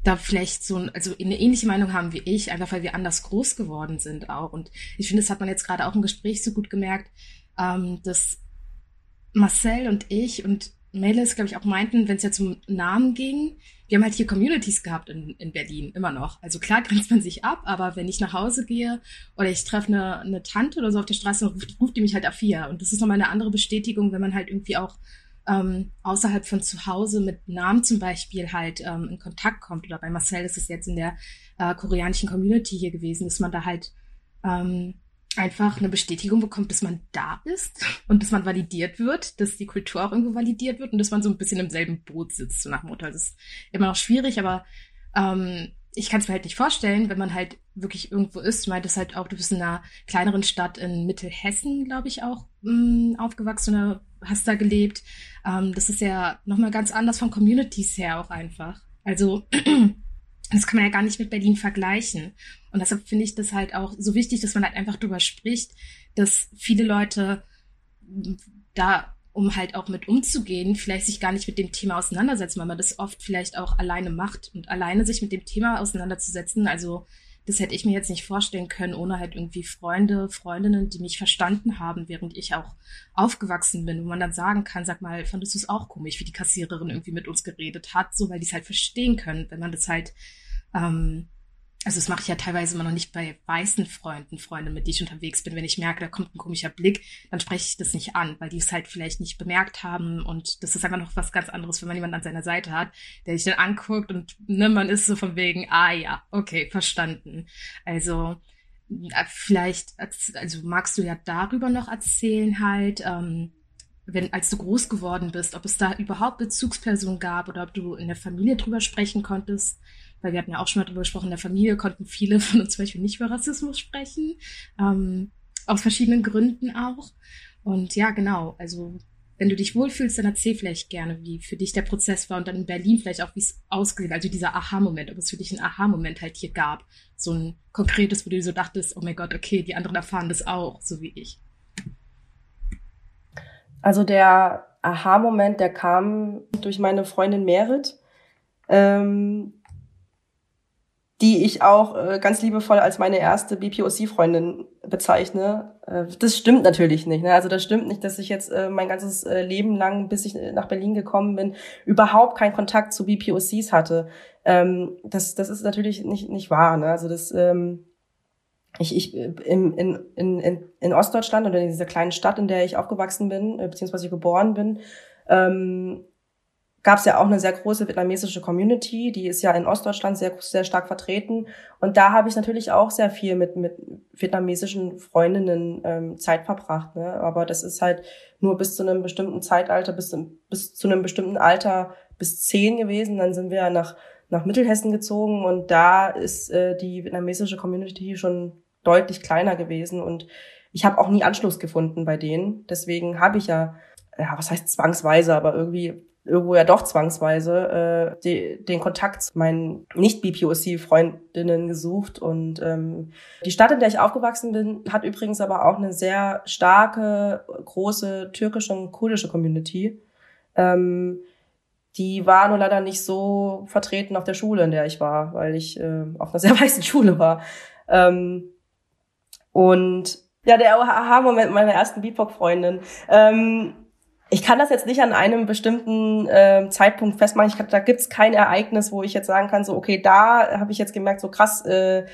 da vielleicht so also eine ähnliche Meinung haben wie ich, einfach weil wir anders groß geworden sind auch. Und ich finde, das hat man jetzt gerade auch im Gespräch so gut gemerkt, ähm, dass Marcel und ich und Mädels, glaube ich, auch meinten, wenn es ja zum Namen ging, wir haben halt hier Communities gehabt in, in Berlin, immer noch. Also klar grenzt man sich ab, aber wenn ich nach Hause gehe oder ich treffe eine, eine Tante oder so auf der Straße, ruft, ruft die mich halt A4. Und das ist nochmal eine andere Bestätigung, wenn man halt irgendwie auch ähm, außerhalb von zu Hause mit Namen zum Beispiel halt ähm, in Kontakt kommt. Oder bei Marcel ist es jetzt in der äh, koreanischen Community hier gewesen, dass man da halt ähm, einfach eine Bestätigung bekommt, dass man da ist und dass man validiert wird, dass die Kultur auch irgendwo validiert wird und dass man so ein bisschen im selben Boot sitzt, so nach Motto. Das ist immer noch schwierig, aber ähm, ich kann es mir halt nicht vorstellen, wenn man halt wirklich irgendwo ist. Du meintest halt auch, du bist in einer kleineren Stadt in Mittelhessen, glaube ich, auch mh, mm, aufgewachsen oder hast da gelebt. Ähm, das ist ja nochmal ganz anders von Communities her auch einfach. Also *clears throat* das kann man ja gar nicht mit Berlin vergleichen. Und deshalb finde ich das halt auch so wichtig, dass man halt einfach drüber spricht, dass viele Leute da, um halt auch mit umzugehen, vielleicht sich gar nicht mit dem Thema auseinandersetzen, weil man das oft vielleicht auch alleine macht und alleine sich mit dem Thema auseinanderzusetzen. Also das hätte ich mir jetzt nicht vorstellen können, ohne halt irgendwie Freunde, Freundinnen, die mich verstanden haben, während ich auch aufgewachsen bin, wo man dann sagen kann, sag mal, fandest du es auch komisch, wie die Kassiererin irgendwie mit uns geredet hat, so weil die es halt verstehen können, wenn man das halt ähm, also das mache ich ja teilweise immer noch nicht bei weißen Freunden, Freunden, mit denen ich unterwegs bin. Wenn ich merke, da kommt ein komischer Blick, dann spreche ich das nicht an, weil die es halt vielleicht nicht bemerkt haben. Und das ist einfach noch was ganz anderes, wenn man jemanden an seiner Seite hat, der sich dann anguckt und ne, man ist so von wegen, ah ja, okay, verstanden. Also äh, vielleicht, also magst du ja darüber noch erzählen halt, ähm, wenn, als du groß geworden bist, ob es da überhaupt Bezugspersonen gab oder ob du in der Familie drüber sprechen konntest weil wir hatten ja auch schon mal drüber gesprochen, in der Familie konnten viele *laughs* von uns zum Beispiel nicht über Rassismus sprechen, ähm, aus verschiedenen Gründen auch. Und ja, genau, also wenn du dich wohlfühlst, dann erzähl vielleicht gerne, wie für dich der Prozess war und dann in Berlin vielleicht auch, wie es ausgesehen also dieser Aha-Moment, ob es für dich einen Aha-Moment halt hier gab, so ein konkretes, wo du so dachtest, oh mein Gott, okay, die anderen erfahren das auch, so wie ich. Also der Aha-Moment, der kam durch meine Freundin Merit. Ähm, die ich auch äh, ganz liebevoll als meine erste BPOC-Freundin bezeichne. Äh, das stimmt natürlich nicht. Ne? Also das stimmt nicht, dass ich jetzt äh, mein ganzes äh, Leben lang, bis ich nach Berlin gekommen bin, überhaupt keinen Kontakt zu BPOCs hatte. Ähm, das, das ist natürlich nicht, nicht wahr. Ne? Also das ähm, ich, ich äh, in, in, in, in Ostdeutschland oder in dieser kleinen Stadt, in der ich aufgewachsen bin, äh, beziehungsweise geboren bin, ähm, gab es ja auch eine sehr große vietnamesische Community, die ist ja in Ostdeutschland sehr, sehr stark vertreten. Und da habe ich natürlich auch sehr viel mit, mit vietnamesischen Freundinnen ähm, Zeit verbracht. Ne? Aber das ist halt nur bis zu einem bestimmten Zeitalter, bis, bis zu einem bestimmten Alter, bis zehn gewesen. Dann sind wir nach, nach Mittelhessen gezogen und da ist äh, die vietnamesische Community schon deutlich kleiner gewesen. Und ich habe auch nie Anschluss gefunden bei denen. Deswegen habe ich ja ja, was heißt zwangsweise, aber irgendwie irgendwo ja doch zwangsweise äh, die, den Kontakt zu meinen Nicht-BPOC-Freundinnen gesucht. Und ähm, die Stadt, in der ich aufgewachsen bin, hat übrigens aber auch eine sehr starke, große türkische und kurdische Community. Ähm, die war nur leider nicht so vertreten auf der Schule, in der ich war, weil ich äh, auf einer sehr *laughs* weißen Schule war. Ähm, und ja, der Aha-Moment meiner ersten BIPOC-Freundin. Ähm, ich kann das jetzt nicht an einem bestimmten äh, Zeitpunkt festmachen. Ich kann, da gibt's kein Ereignis, wo ich jetzt sagen kann, so okay, da habe ich jetzt gemerkt, so krass, äh,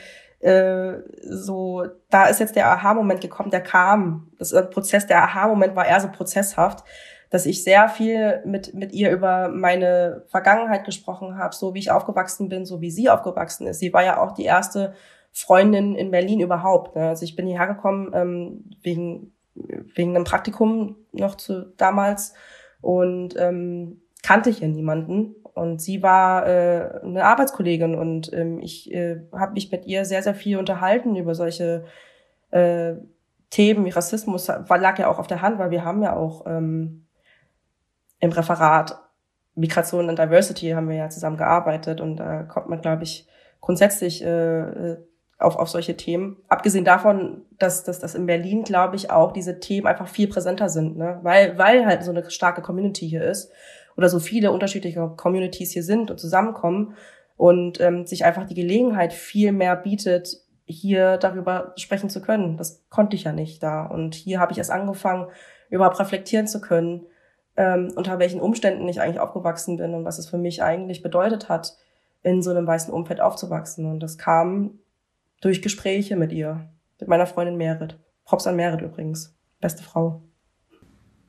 äh, so da ist jetzt der Aha-Moment gekommen, der kam. Das äh, Prozess, der Aha-Moment war eher so prozesshaft, dass ich sehr viel mit mit ihr über meine Vergangenheit gesprochen habe, so wie ich aufgewachsen bin, so wie sie aufgewachsen ist. Sie war ja auch die erste Freundin in Berlin überhaupt. Ne? Also ich bin hierher gekommen ähm, wegen wegen einem Praktikum noch zu damals und ähm, kannte hier niemanden. Und sie war äh, eine Arbeitskollegin und ähm, ich äh, habe mich mit ihr sehr, sehr viel unterhalten über solche äh, Themen wie Rassismus. War, lag ja auch auf der Hand, weil wir haben ja auch ähm, im Referat Migration und Diversity haben wir ja zusammen gearbeitet und da kommt man, glaube ich, grundsätzlich äh, auf, auf solche Themen. Abgesehen davon, dass, dass, dass in Berlin, glaube ich, auch diese Themen einfach viel präsenter sind, ne? weil, weil halt so eine starke Community hier ist oder so viele unterschiedliche Communities hier sind und zusammenkommen und ähm, sich einfach die Gelegenheit viel mehr bietet, hier darüber sprechen zu können. Das konnte ich ja nicht da. Und hier habe ich erst angefangen, überhaupt reflektieren zu können, ähm, unter welchen Umständen ich eigentlich aufgewachsen bin und was es für mich eigentlich bedeutet hat, in so einem weißen Umfeld aufzuwachsen. Und das kam durch Gespräche mit ihr, mit meiner Freundin Merit. Props an Merit übrigens. Beste Frau.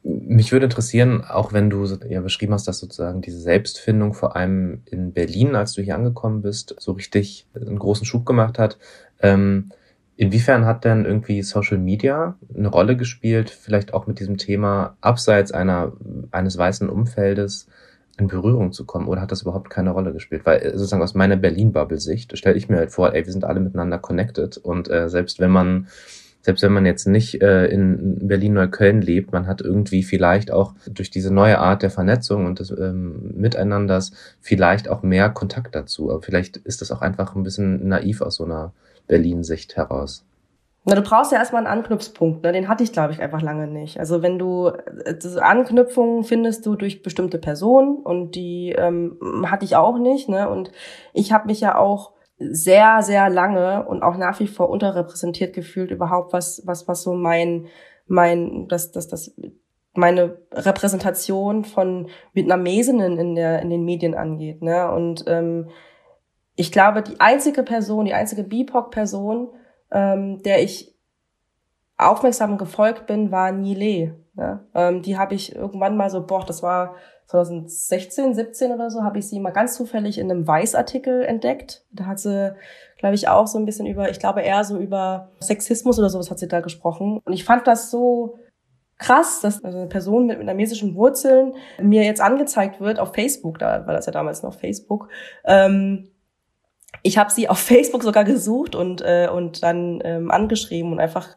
Mich würde interessieren, auch wenn du ja beschrieben hast, dass sozusagen diese Selbstfindung vor allem in Berlin, als du hier angekommen bist, so richtig einen großen Schub gemacht hat. Ähm, inwiefern hat denn irgendwie Social Media eine Rolle gespielt, vielleicht auch mit diesem Thema abseits einer, eines weißen Umfeldes in Berührung zu kommen? Oder hat das überhaupt keine Rolle gespielt? Weil äh, sozusagen aus meiner Berlin-Bubble-Sicht stelle ich mir halt vor, ey, wir sind alle miteinander connected und äh, selbst wenn man selbst wenn man jetzt nicht äh, in Berlin-Neukölln lebt, man hat irgendwie vielleicht auch durch diese neue Art der Vernetzung und des ähm, Miteinanders vielleicht auch mehr Kontakt dazu. Aber vielleicht ist das auch einfach ein bisschen naiv aus so einer Berlin-Sicht heraus. Na, du brauchst ja erstmal einen Anknüpfpunkt, ne? den hatte ich, glaube ich, einfach lange nicht. Also wenn du äh, Anknüpfungen findest du durch bestimmte Personen und die ähm, hatte ich auch nicht. Ne? Und ich habe mich ja auch sehr, sehr lange und auch nach wie vor unterrepräsentiert gefühlt überhaupt, was, was, was so mein, mein, das, das, das, meine Repräsentation von Vietnamesinnen in der, in den Medien angeht, ne? Und ähm, ich glaube, die einzige Person, die einzige BIPOC-Person, ähm, der ich aufmerksam gefolgt bin, war Nile. Ne? Ähm, die habe ich irgendwann mal so, boah, das war 2016, 17 oder so, habe ich sie mal ganz zufällig in einem Weiß-Artikel entdeckt. Da hat sie, glaube ich, auch so ein bisschen über, ich glaube eher so über Sexismus oder sowas hat sie da gesprochen. Und ich fand das so krass, dass also eine Person mit vietnamesischen Wurzeln mir jetzt angezeigt wird auf Facebook, da war das ja damals noch Facebook. Ähm, ich habe sie auf *laughs* Facebook sogar gesucht und äh, und dann ähm, angeschrieben und einfach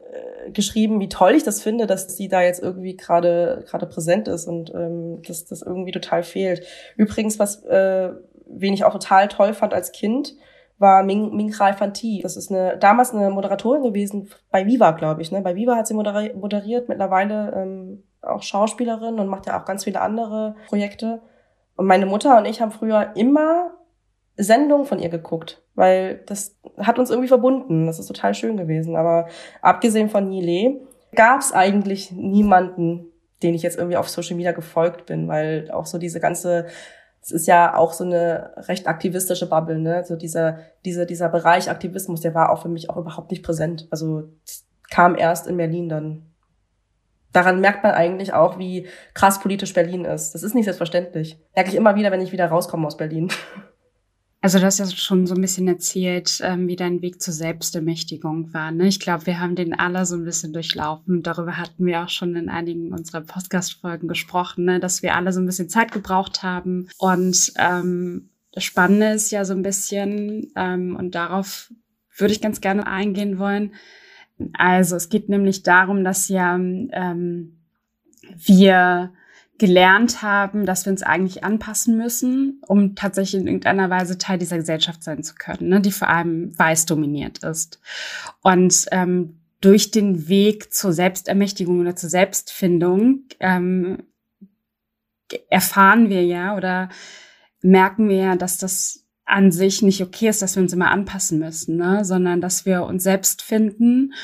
geschrieben, wie toll ich das finde, dass sie da jetzt irgendwie gerade gerade präsent ist und ähm, dass das irgendwie total fehlt. Übrigens, was äh, wen ich auch total toll fand als Kind, war Ming, Ming Rai Fanti. Das ist eine damals eine Moderatorin gewesen bei Viva, glaube ich. Ne? Bei Viva hat sie moderiert, moderiert mittlerweile ähm, auch Schauspielerin und macht ja auch ganz viele andere Projekte. Und meine Mutter und ich haben früher immer Sendung von ihr geguckt, weil das hat uns irgendwie verbunden. Das ist total schön gewesen. Aber abgesehen von Nile gab es eigentlich niemanden, den ich jetzt irgendwie auf Social Media gefolgt bin, weil auch so diese ganze, es ist ja auch so eine recht aktivistische Bubble, ne? So dieser, dieser, dieser Bereich Aktivismus, der war auch für mich auch überhaupt nicht präsent. Also kam erst in Berlin dann. Daran merkt man eigentlich auch, wie krass politisch Berlin ist. Das ist nicht selbstverständlich. Merke ich immer wieder, wenn ich wieder rauskomme aus Berlin. *laughs* Also du hast ja schon so ein bisschen erzählt, ähm, wie dein Weg zur Selbstermächtigung war. Ne? Ich glaube, wir haben den alle so ein bisschen durchlaufen. Darüber hatten wir auch schon in einigen unserer Podcast-Folgen gesprochen, ne? dass wir alle so ein bisschen Zeit gebraucht haben. Und ähm, das Spannende ist ja so ein bisschen, ähm, und darauf würde ich ganz gerne eingehen wollen. Also es geht nämlich darum, dass ja ähm, wir gelernt haben, dass wir uns eigentlich anpassen müssen, um tatsächlich in irgendeiner Weise Teil dieser Gesellschaft sein zu können, ne, die vor allem weiß dominiert ist. Und ähm, durch den Weg zur Selbstermächtigung oder zur Selbstfindung ähm, erfahren wir ja oder merken wir ja, dass das an sich nicht okay ist, dass wir uns immer anpassen müssen, ne? sondern dass wir uns selbst finden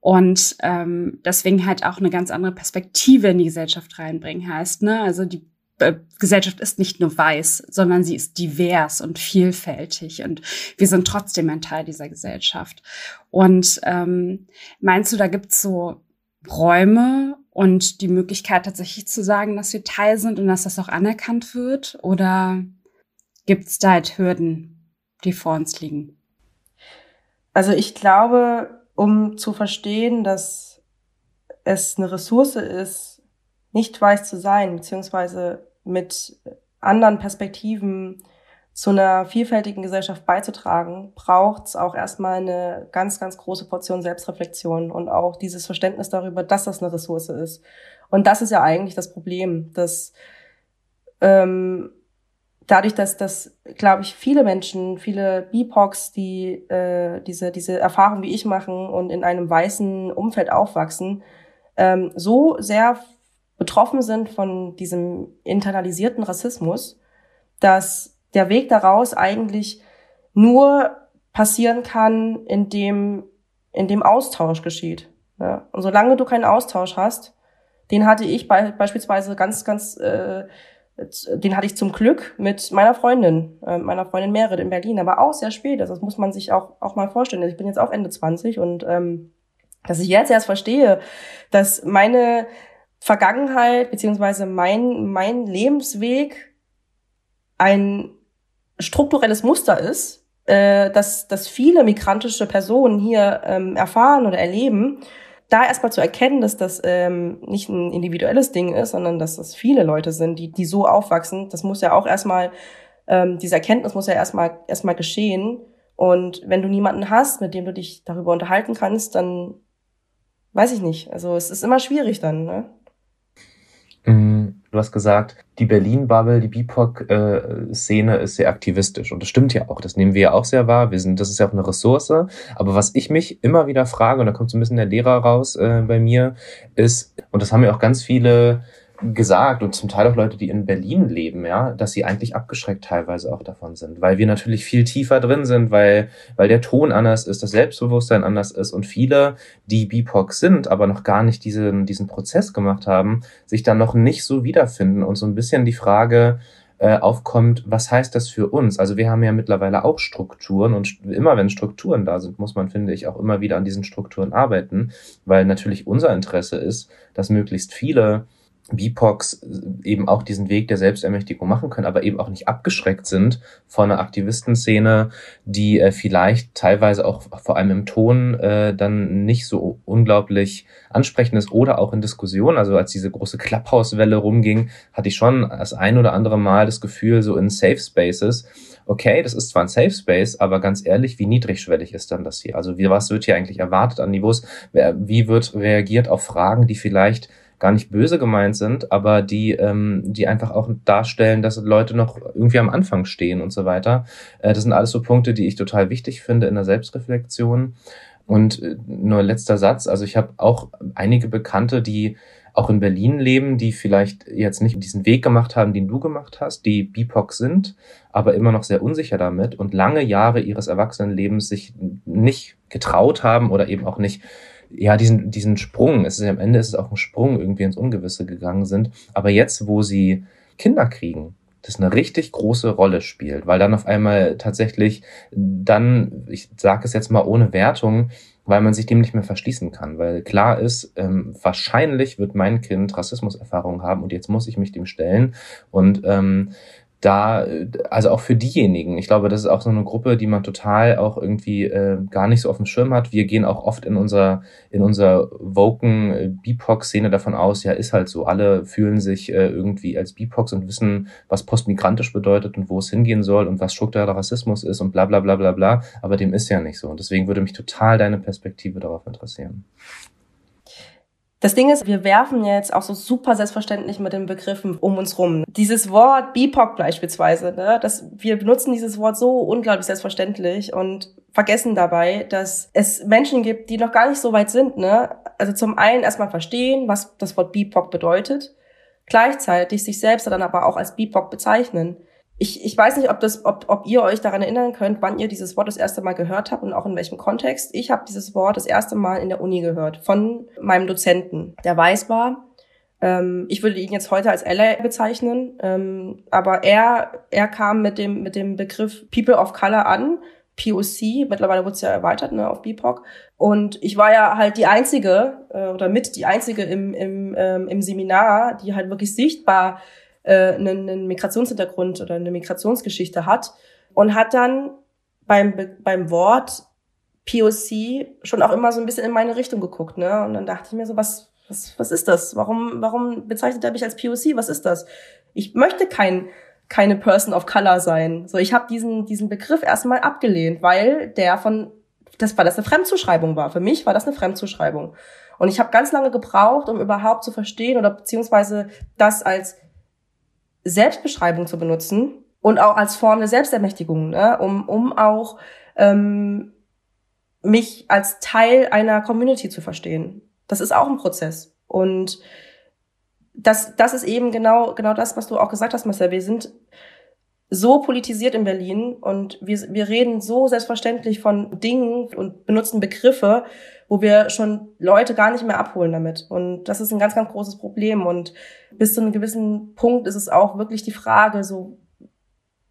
und ähm, deswegen halt auch eine ganz andere Perspektive in die Gesellschaft reinbringen heißt. Ne? Also die äh, Gesellschaft ist nicht nur weiß, sondern sie ist divers und vielfältig und wir sind trotzdem ein Teil dieser Gesellschaft. Und ähm, meinst du, da gibt's so Räume und die Möglichkeit tatsächlich zu sagen, dass wir Teil sind und dass das auch anerkannt wird? Oder gibt's da halt Hürden, die vor uns liegen? Also ich glaube, um zu verstehen, dass es eine Ressource ist, nicht weiß zu sein, beziehungsweise mit anderen Perspektiven zu einer vielfältigen Gesellschaft beizutragen, braucht es auch erstmal eine ganz, ganz große Portion Selbstreflexion und auch dieses Verständnis darüber, dass das eine Ressource ist. Und das ist ja eigentlich das Problem, dass ähm, dadurch, dass dass glaube ich viele Menschen, viele BIPOCs, die äh, diese diese Erfahrung wie ich machen und in einem weißen Umfeld aufwachsen, ähm, so sehr betroffen sind von diesem internalisierten Rassismus, dass der Weg daraus eigentlich nur passieren kann, indem in dem Austausch geschieht. Ja? Und solange du keinen Austausch hast, den hatte ich bei, beispielsweise ganz, ganz, äh, den hatte ich zum Glück mit meiner Freundin, äh, meiner Freundin Merit in Berlin, aber auch sehr spät. Also das muss man sich auch, auch mal vorstellen. Ich bin jetzt auch Ende 20 und ähm, dass ich jetzt erst verstehe, dass meine Vergangenheit beziehungsweise mein, mein Lebensweg ein strukturelles Muster ist, äh, dass, dass viele migrantische Personen hier ähm, erfahren oder erleben, da erstmal zu erkennen, dass das ähm, nicht ein individuelles Ding ist, sondern dass das viele Leute sind, die, die so aufwachsen, das muss ja auch erstmal, ähm, diese Erkenntnis muss ja erstmal erstmal geschehen. Und wenn du niemanden hast, mit dem du dich darüber unterhalten kannst, dann weiß ich nicht. Also es ist immer schwierig dann, ne? Du hast gesagt, die Berlin-Bubble, die BIPOC-Szene ist sehr aktivistisch. Und das stimmt ja auch. Das nehmen wir ja auch sehr wahr. Wir sind, das ist ja auch eine Ressource. Aber was ich mich immer wieder frage, und da kommt so ein bisschen der Lehrer raus äh, bei mir, ist, und das haben ja auch ganz viele gesagt und zum Teil auch Leute, die in Berlin leben, ja, dass sie eigentlich abgeschreckt teilweise auch davon sind, weil wir natürlich viel tiefer drin sind, weil, weil der Ton anders ist, das Selbstbewusstsein anders ist und viele, die BIPOC sind, aber noch gar nicht diesen, diesen Prozess gemacht haben, sich dann noch nicht so wiederfinden und so ein bisschen die Frage, äh, aufkommt, was heißt das für uns? Also wir haben ja mittlerweile auch Strukturen und immer wenn Strukturen da sind, muss man, finde ich, auch immer wieder an diesen Strukturen arbeiten, weil natürlich unser Interesse ist, dass möglichst viele BIPOCs eben auch diesen Weg der Selbstermächtigung machen können, aber eben auch nicht abgeschreckt sind von einer Aktivistenszene, die äh, vielleicht teilweise auch vor allem im Ton äh, dann nicht so unglaublich ansprechend ist oder auch in Diskussionen. Also als diese große Clubhouse-Welle rumging, hatte ich schon das ein oder andere Mal das Gefühl, so in Safe Spaces, okay, das ist zwar ein Safe Space, aber ganz ehrlich, wie niedrigschwellig ist dann das hier? Also wie, was wird hier eigentlich erwartet an Niveaus? Wie wird reagiert auf Fragen, die vielleicht gar nicht böse gemeint sind, aber die, ähm, die einfach auch darstellen, dass Leute noch irgendwie am Anfang stehen und so weiter. Äh, das sind alles so Punkte, die ich total wichtig finde in der Selbstreflexion. Und äh, nur letzter Satz, also ich habe auch einige Bekannte, die auch in Berlin leben, die vielleicht jetzt nicht diesen Weg gemacht haben, den du gemacht hast, die BIPOC sind, aber immer noch sehr unsicher damit und lange Jahre ihres Erwachsenenlebens sich nicht getraut haben oder eben auch nicht ja, diesen, diesen Sprung, es ist am Ende ist es auch ein Sprung irgendwie ins Ungewisse gegangen sind. Aber jetzt, wo sie Kinder kriegen, das eine richtig große Rolle spielt, weil dann auf einmal tatsächlich dann, ich sage es jetzt mal ohne Wertung, weil man sich dem nicht mehr verschließen kann, weil klar ist, ähm, wahrscheinlich wird mein Kind Rassismuserfahrungen haben und jetzt muss ich mich dem stellen und ähm, da, also auch für diejenigen, ich glaube, das ist auch so eine Gruppe, die man total auch irgendwie äh, gar nicht so auf dem Schirm hat. Wir gehen auch oft in unserer, in unserer Woken äh, BIPOC-Szene davon aus, ja, ist halt so. Alle fühlen sich äh, irgendwie als BIPOCs und wissen, was postmigrantisch bedeutet und wo es hingehen soll und was struktureller Rassismus ist und bla bla bla bla bla. Aber dem ist ja nicht so. Und deswegen würde mich total deine Perspektive darauf interessieren. Das Ding ist, wir werfen jetzt auch so super selbstverständlich mit den Begriffen um uns rum. Dieses Wort BIPOC beispielsweise, ne, dass wir benutzen dieses Wort so unglaublich selbstverständlich und vergessen dabei, dass es Menschen gibt, die noch gar nicht so weit sind. Ne? Also zum einen erstmal verstehen, was das Wort BIPOC bedeutet, gleichzeitig sich selbst dann aber auch als BIPOC bezeichnen ich, ich weiß nicht, ob, das, ob, ob ihr euch daran erinnern könnt, wann ihr dieses Wort das erste Mal gehört habt und auch in welchem Kontext. Ich habe dieses Wort das erste Mal in der Uni gehört von meinem Dozenten, der weiß war. Ähm, ich würde ihn jetzt heute als Ally bezeichnen, ähm, aber er, er kam mit dem, mit dem Begriff People of Color an, POC, mittlerweile wurde es ja erweitert ne, auf BIPOC. Und ich war ja halt die Einzige äh, oder mit die Einzige im, im, ähm, im Seminar, die halt wirklich sichtbar äh, einen, einen Migrationshintergrund oder eine Migrationsgeschichte hat und hat dann beim, beim Wort POC schon auch immer so ein bisschen in meine Richtung geguckt, ne? Und dann dachte ich mir so, was, was, was ist das? Warum, warum bezeichnet er mich als POC? Was ist das? Ich möchte kein, keine Person of Color sein. So, ich habe diesen, diesen Begriff erstmal abgelehnt, weil der von, das war das eine Fremdzuschreibung war. Für mich war das eine Fremdzuschreibung. Und ich habe ganz lange gebraucht, um überhaupt zu verstehen oder beziehungsweise das als Selbstbeschreibung zu benutzen und auch als Form der Selbstermächtigung, ne? um, um auch ähm, mich als Teil einer Community zu verstehen. Das ist auch ein Prozess. Und das, das ist eben genau, genau das, was du auch gesagt hast, Marcel. Wir sind, so politisiert in Berlin und wir, wir reden so selbstverständlich von Dingen und benutzen Begriffe, wo wir schon Leute gar nicht mehr abholen damit. Und das ist ein ganz, ganz großes Problem. Und bis zu einem gewissen Punkt ist es auch wirklich die Frage, so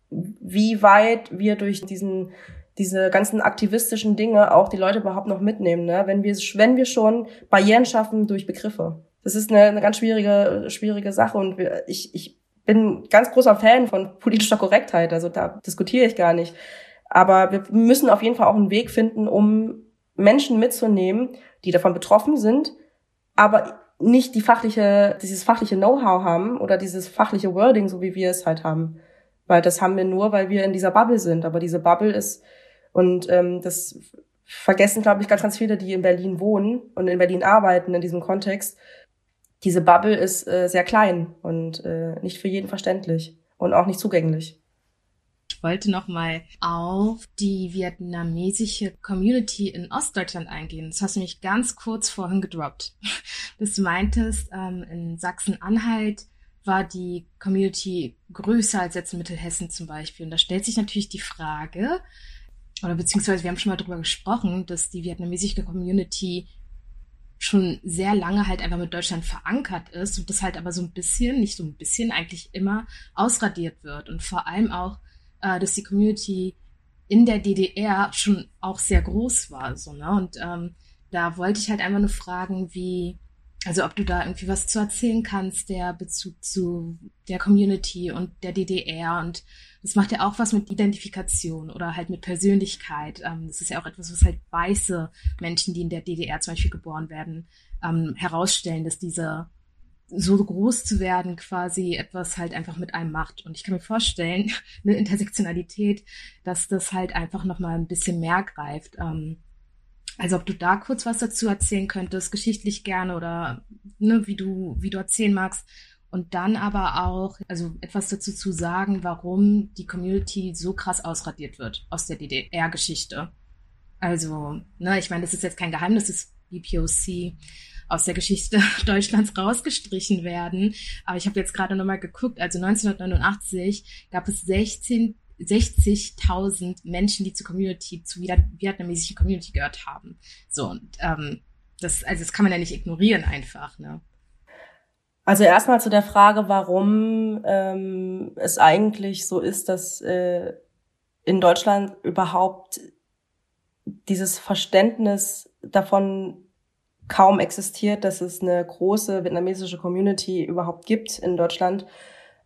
wie weit wir durch diesen diese ganzen aktivistischen Dinge auch die Leute überhaupt noch mitnehmen, ne? wenn wir wenn wir schon Barrieren schaffen durch Begriffe. Das ist eine, eine ganz schwierige schwierige Sache und wir, ich ich bin ganz großer Fan von politischer Korrektheit, also da diskutiere ich gar nicht. Aber wir müssen auf jeden Fall auch einen Weg finden, um Menschen mitzunehmen, die davon betroffen sind, aber nicht die fachliche, dieses fachliche Know-how haben oder dieses fachliche Wording, so wie wir es halt haben. Weil das haben wir nur, weil wir in dieser Bubble sind. Aber diese Bubble ist, und ähm, das vergessen, glaube ich, ganz, ganz viele, die in Berlin wohnen und in Berlin arbeiten in diesem Kontext. Diese Bubble ist äh, sehr klein und äh, nicht für jeden verständlich und auch nicht zugänglich wollte noch mal auf die vietnamesische Community in Ostdeutschland eingehen. Das hast du mich ganz kurz vorhin gedroppt. *laughs* Das meintest, ähm, in Sachsen-Anhalt war die Community größer als jetzt in Mittelhessen zum Beispiel. Und da stellt sich natürlich die Frage, oder beziehungsweise wir haben schon mal darüber gesprochen, dass die vietnamesische Community schon sehr lange halt einfach mit Deutschland verankert ist und das halt aber so ein bisschen, nicht so ein bisschen, eigentlich immer ausradiert wird und vor allem auch äh, dass die Community in der DDR schon auch sehr groß war. So, ne? Und ähm, da wollte ich halt einfach nur fragen, wie, also ob du da irgendwie was zu erzählen kannst, der Bezug zu der Community und der DDR und das macht ja auch was mit Identifikation oder halt mit Persönlichkeit. Ähm, das ist ja auch etwas, was halt weiße Menschen, die in der DDR zum Beispiel geboren werden, ähm, herausstellen, dass diese so groß zu werden quasi etwas halt einfach mit einem macht. Und ich kann mir vorstellen, eine *laughs* Intersektionalität, dass das halt einfach nochmal ein bisschen mehr greift. Ähm, also ob du da kurz was dazu erzählen könntest, geschichtlich gerne oder ne, wie du, wie du erzählen magst. Und dann aber auch, also etwas dazu zu sagen, warum die Community so krass ausradiert wird aus der DDR-Geschichte. Also, ne, ich meine, das ist jetzt kein Geheimnis, das ist BPOC aus der Geschichte *laughs* Deutschlands rausgestrichen werden. Aber ich habe jetzt gerade nochmal geguckt, also 1989 gab es 16 60.000 Menschen, die zur Community, zur vietnamesischen Community gehört haben. So, und ähm, das, also das kann man ja nicht ignorieren einfach, ne? Also erstmal zu der Frage, warum ähm, es eigentlich so ist, dass äh, in Deutschland überhaupt dieses Verständnis davon kaum existiert, dass es eine große vietnamesische Community überhaupt gibt in Deutschland,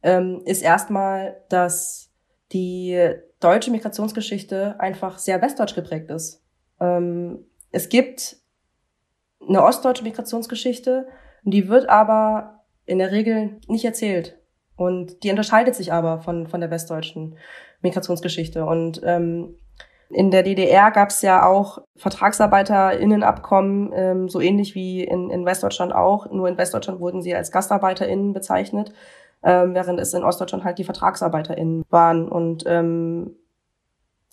ähm, ist erstmal, dass die deutsche Migrationsgeschichte einfach sehr westdeutsch geprägt ist. Ähm, es gibt eine ostdeutsche Migrationsgeschichte, die wird aber in der Regel nicht erzählt. Und die unterscheidet sich aber von, von der westdeutschen Migrationsgeschichte. Und ähm, in der DDR gab es ja auch VertragsarbeiterInnenabkommen, ähm, so ähnlich wie in, in Westdeutschland auch. Nur in Westdeutschland wurden sie als GastarbeiterInnen bezeichnet, ähm, während es in Ostdeutschland halt die VertragsarbeiterInnen waren. Und ähm,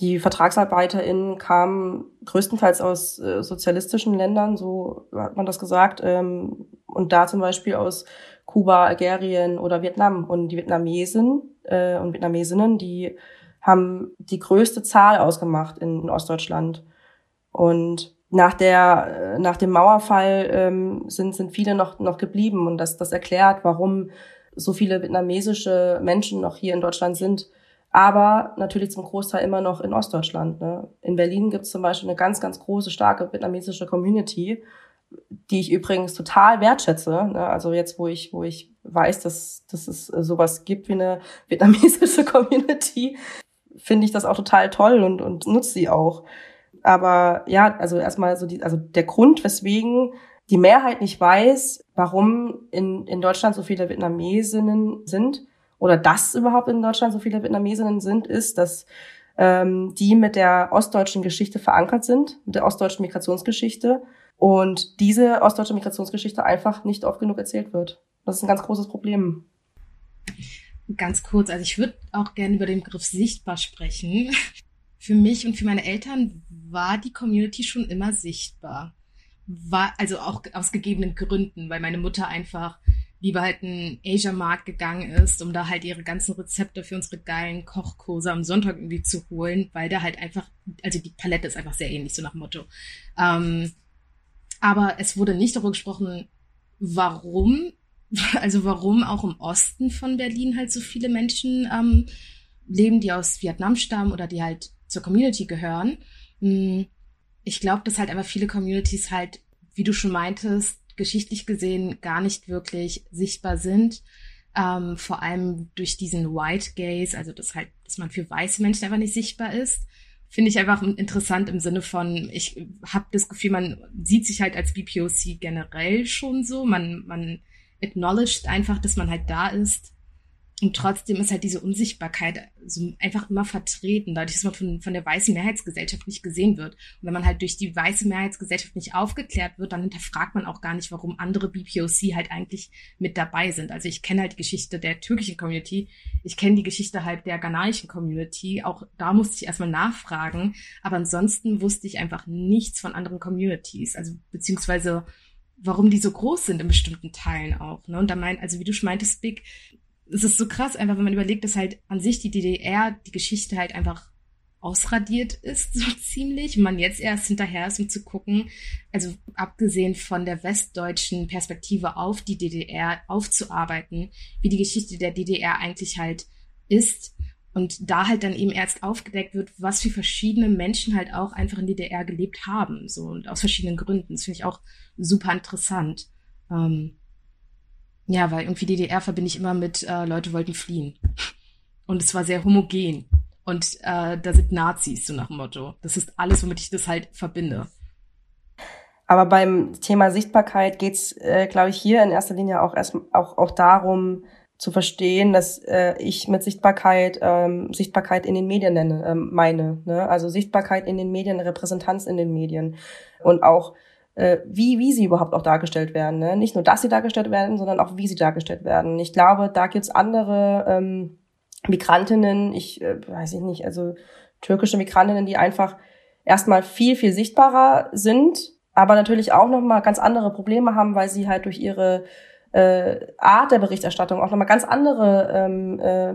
die VertragsarbeiterInnen kamen größtenteils aus äh, sozialistischen Ländern, so hat man das gesagt, ähm, und da zum Beispiel aus Kuba, Algerien oder Vietnam. Und die Vietnamesen äh, und Vietnamesinnen, die haben die größte Zahl ausgemacht in, in Ostdeutschland. Und nach der, nach dem Mauerfall ähm, sind, sind viele noch, noch geblieben und das, das erklärt, warum so viele vietnamesische Menschen noch hier in Deutschland sind. Aber natürlich zum Großteil immer noch in Ostdeutschland. Ne? In Berlin gibt es zum Beispiel eine ganz, ganz große, starke vietnamesische Community, die ich übrigens total wertschätze. Ne? Also jetzt, wo ich, wo ich weiß, dass, dass es sowas gibt wie eine *laughs* vietnamesische Community, finde ich das auch total toll und, und nutze sie auch. Aber ja, also erstmal so die, also der Grund, weswegen die Mehrheit nicht weiß, warum in, in Deutschland so viele Vietnamesinnen sind oder dass überhaupt in Deutschland so viele Vietnamesinnen sind, ist, dass ähm, die mit der ostdeutschen Geschichte verankert sind, mit der ostdeutschen Migrationsgeschichte und diese ostdeutsche Migrationsgeschichte einfach nicht oft genug erzählt wird. Das ist ein ganz großes Problem ganz kurz, also ich würde auch gerne über den Begriff sichtbar sprechen. Für mich und für meine Eltern war die Community schon immer sichtbar. War, also auch aus gegebenen Gründen, weil meine Mutter einfach lieber halt in Asia-Markt gegangen ist, um da halt ihre ganzen Rezepte für unsere geilen Kochkurse am Sonntag irgendwie zu holen, weil da halt einfach, also die Palette ist einfach sehr ähnlich, so nach Motto. Ähm, aber es wurde nicht darüber gesprochen, warum, *laughs* also warum auch im Osten von Berlin halt so viele Menschen ähm, leben, die aus Vietnam stammen oder die halt zur Community gehören. Hm, ich glaube, dass halt einfach viele Communities halt, wie du schon meintest, geschichtlich gesehen gar nicht wirklich sichtbar sind. Ähm, vor allem durch diesen White Gaze, also dass halt, dass man für weiße Menschen einfach nicht sichtbar ist, finde ich einfach interessant im Sinne von, ich habe das Gefühl, man sieht sich halt als BPOC generell schon so, man, man acknowledged einfach, dass man halt da ist und trotzdem ist halt diese Unsichtbarkeit so einfach immer vertreten, dadurch, dass man von, von der weißen Mehrheitsgesellschaft nicht gesehen wird. Und wenn man halt durch die weiße Mehrheitsgesellschaft nicht aufgeklärt wird, dann hinterfragt man auch gar nicht, warum andere BPOC halt eigentlich mit dabei sind. Also ich kenne halt die Geschichte der türkischen Community, ich kenne die Geschichte halt der ghanaischen Community, auch da musste ich erstmal nachfragen, aber ansonsten wusste ich einfach nichts von anderen Communities, also beziehungsweise warum die so groß sind in bestimmten Teilen auch. Ne? Und da meint, also wie du meintest, Big, es ist so krass, einfach wenn man überlegt, dass halt an sich die DDR, die Geschichte halt einfach ausradiert ist, *laughs* so ziemlich. Man jetzt erst hinterher ist, um zu gucken, also abgesehen von der westdeutschen Perspektive auf die DDR aufzuarbeiten, wie die Geschichte der DDR eigentlich halt ist. Und da halt dann eben erst aufgedeckt wird, was für verschiedene Menschen halt auch einfach in DDR gelebt haben. So und aus verschiedenen Gründen. Das finde ich auch super interessant. Ähm, ja, weil irgendwie DDR verbinde ich immer mit, äh, Leute wollten fliehen. Und es war sehr homogen. Und äh, da sind Nazis, so nach dem Motto. Das ist alles, womit ich das halt verbinde. Aber beim Thema Sichtbarkeit geht's, äh, glaube ich, hier in erster Linie auch erst auch, auch darum zu verstehen, dass äh, ich mit Sichtbarkeit ähm, Sichtbarkeit in den Medien nenne, ähm, meine. Ne? Also Sichtbarkeit in den Medien, Repräsentanz in den Medien und auch wie, wie sie überhaupt auch dargestellt werden. Ne? Nicht nur, dass sie dargestellt werden, sondern auch, wie sie dargestellt werden. Ich glaube, da gibt's andere ähm, Migrantinnen, ich äh, weiß ich nicht, also türkische Migrantinnen, die einfach erstmal viel, viel sichtbarer sind, aber natürlich auch nochmal ganz andere Probleme haben, weil sie halt durch ihre äh, Art der Berichterstattung auch nochmal ganz andere ähm, äh,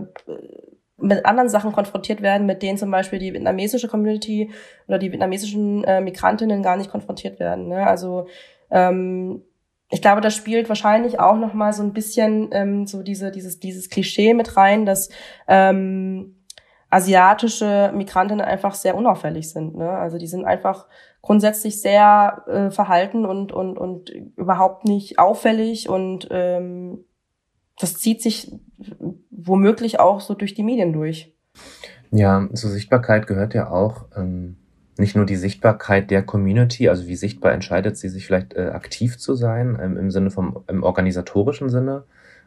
mit anderen Sachen konfrontiert werden, mit denen zum Beispiel die vietnamesische Community oder die vietnamesischen äh, Migrantinnen gar nicht konfrontiert werden. Ne? Also ähm, ich glaube, da spielt wahrscheinlich auch noch mal so ein bisschen ähm, so diese dieses dieses Klischee mit rein, dass ähm, asiatische Migrantinnen einfach sehr unauffällig sind. Ne? Also die sind einfach grundsätzlich sehr äh, verhalten und und und überhaupt nicht auffällig und ähm, das zieht sich womöglich auch so durch die Medien durch. Ja, zur Sichtbarkeit gehört ja auch ähm, nicht nur die Sichtbarkeit der Community, also wie sichtbar entscheidet sie sich vielleicht äh, aktiv zu sein, ähm, im Sinne vom im organisatorischen Sinne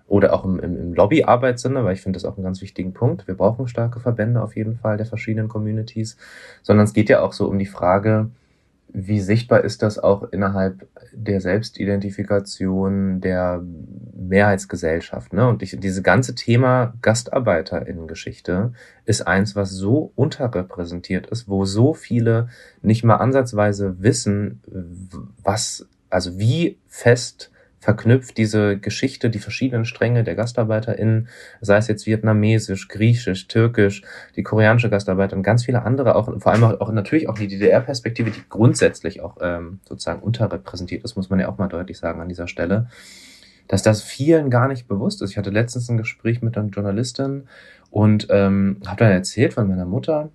oder auch im, im, im Lobbyarbeitssinne, weil ich finde das auch einen ganz wichtigen Punkt. Wir brauchen starke Verbände auf jeden Fall der verschiedenen Communities, sondern es geht ja auch so um die Frage, wie sichtbar ist das auch innerhalb der Selbstidentifikation der Mehrheitsgesellschaft? Ne? Und ich, diese ganze Thema GastarbeiterInnen-Geschichte ist eins, was so unterrepräsentiert ist, wo so viele nicht mal ansatzweise wissen, was, also wie fest verknüpft diese Geschichte, die verschiedenen Stränge der GastarbeiterInnen, sei es jetzt vietnamesisch, griechisch, türkisch, die koreanische Gastarbeiter und ganz viele andere, auch vor allem auch, auch natürlich auch die DDR-Perspektive, die grundsätzlich auch ähm, sozusagen unterrepräsentiert ist, muss man ja auch mal deutlich sagen an dieser Stelle, dass das vielen gar nicht bewusst ist. Ich hatte letztens ein Gespräch mit einer Journalistin und ähm, habe dann erzählt von meiner Mutter,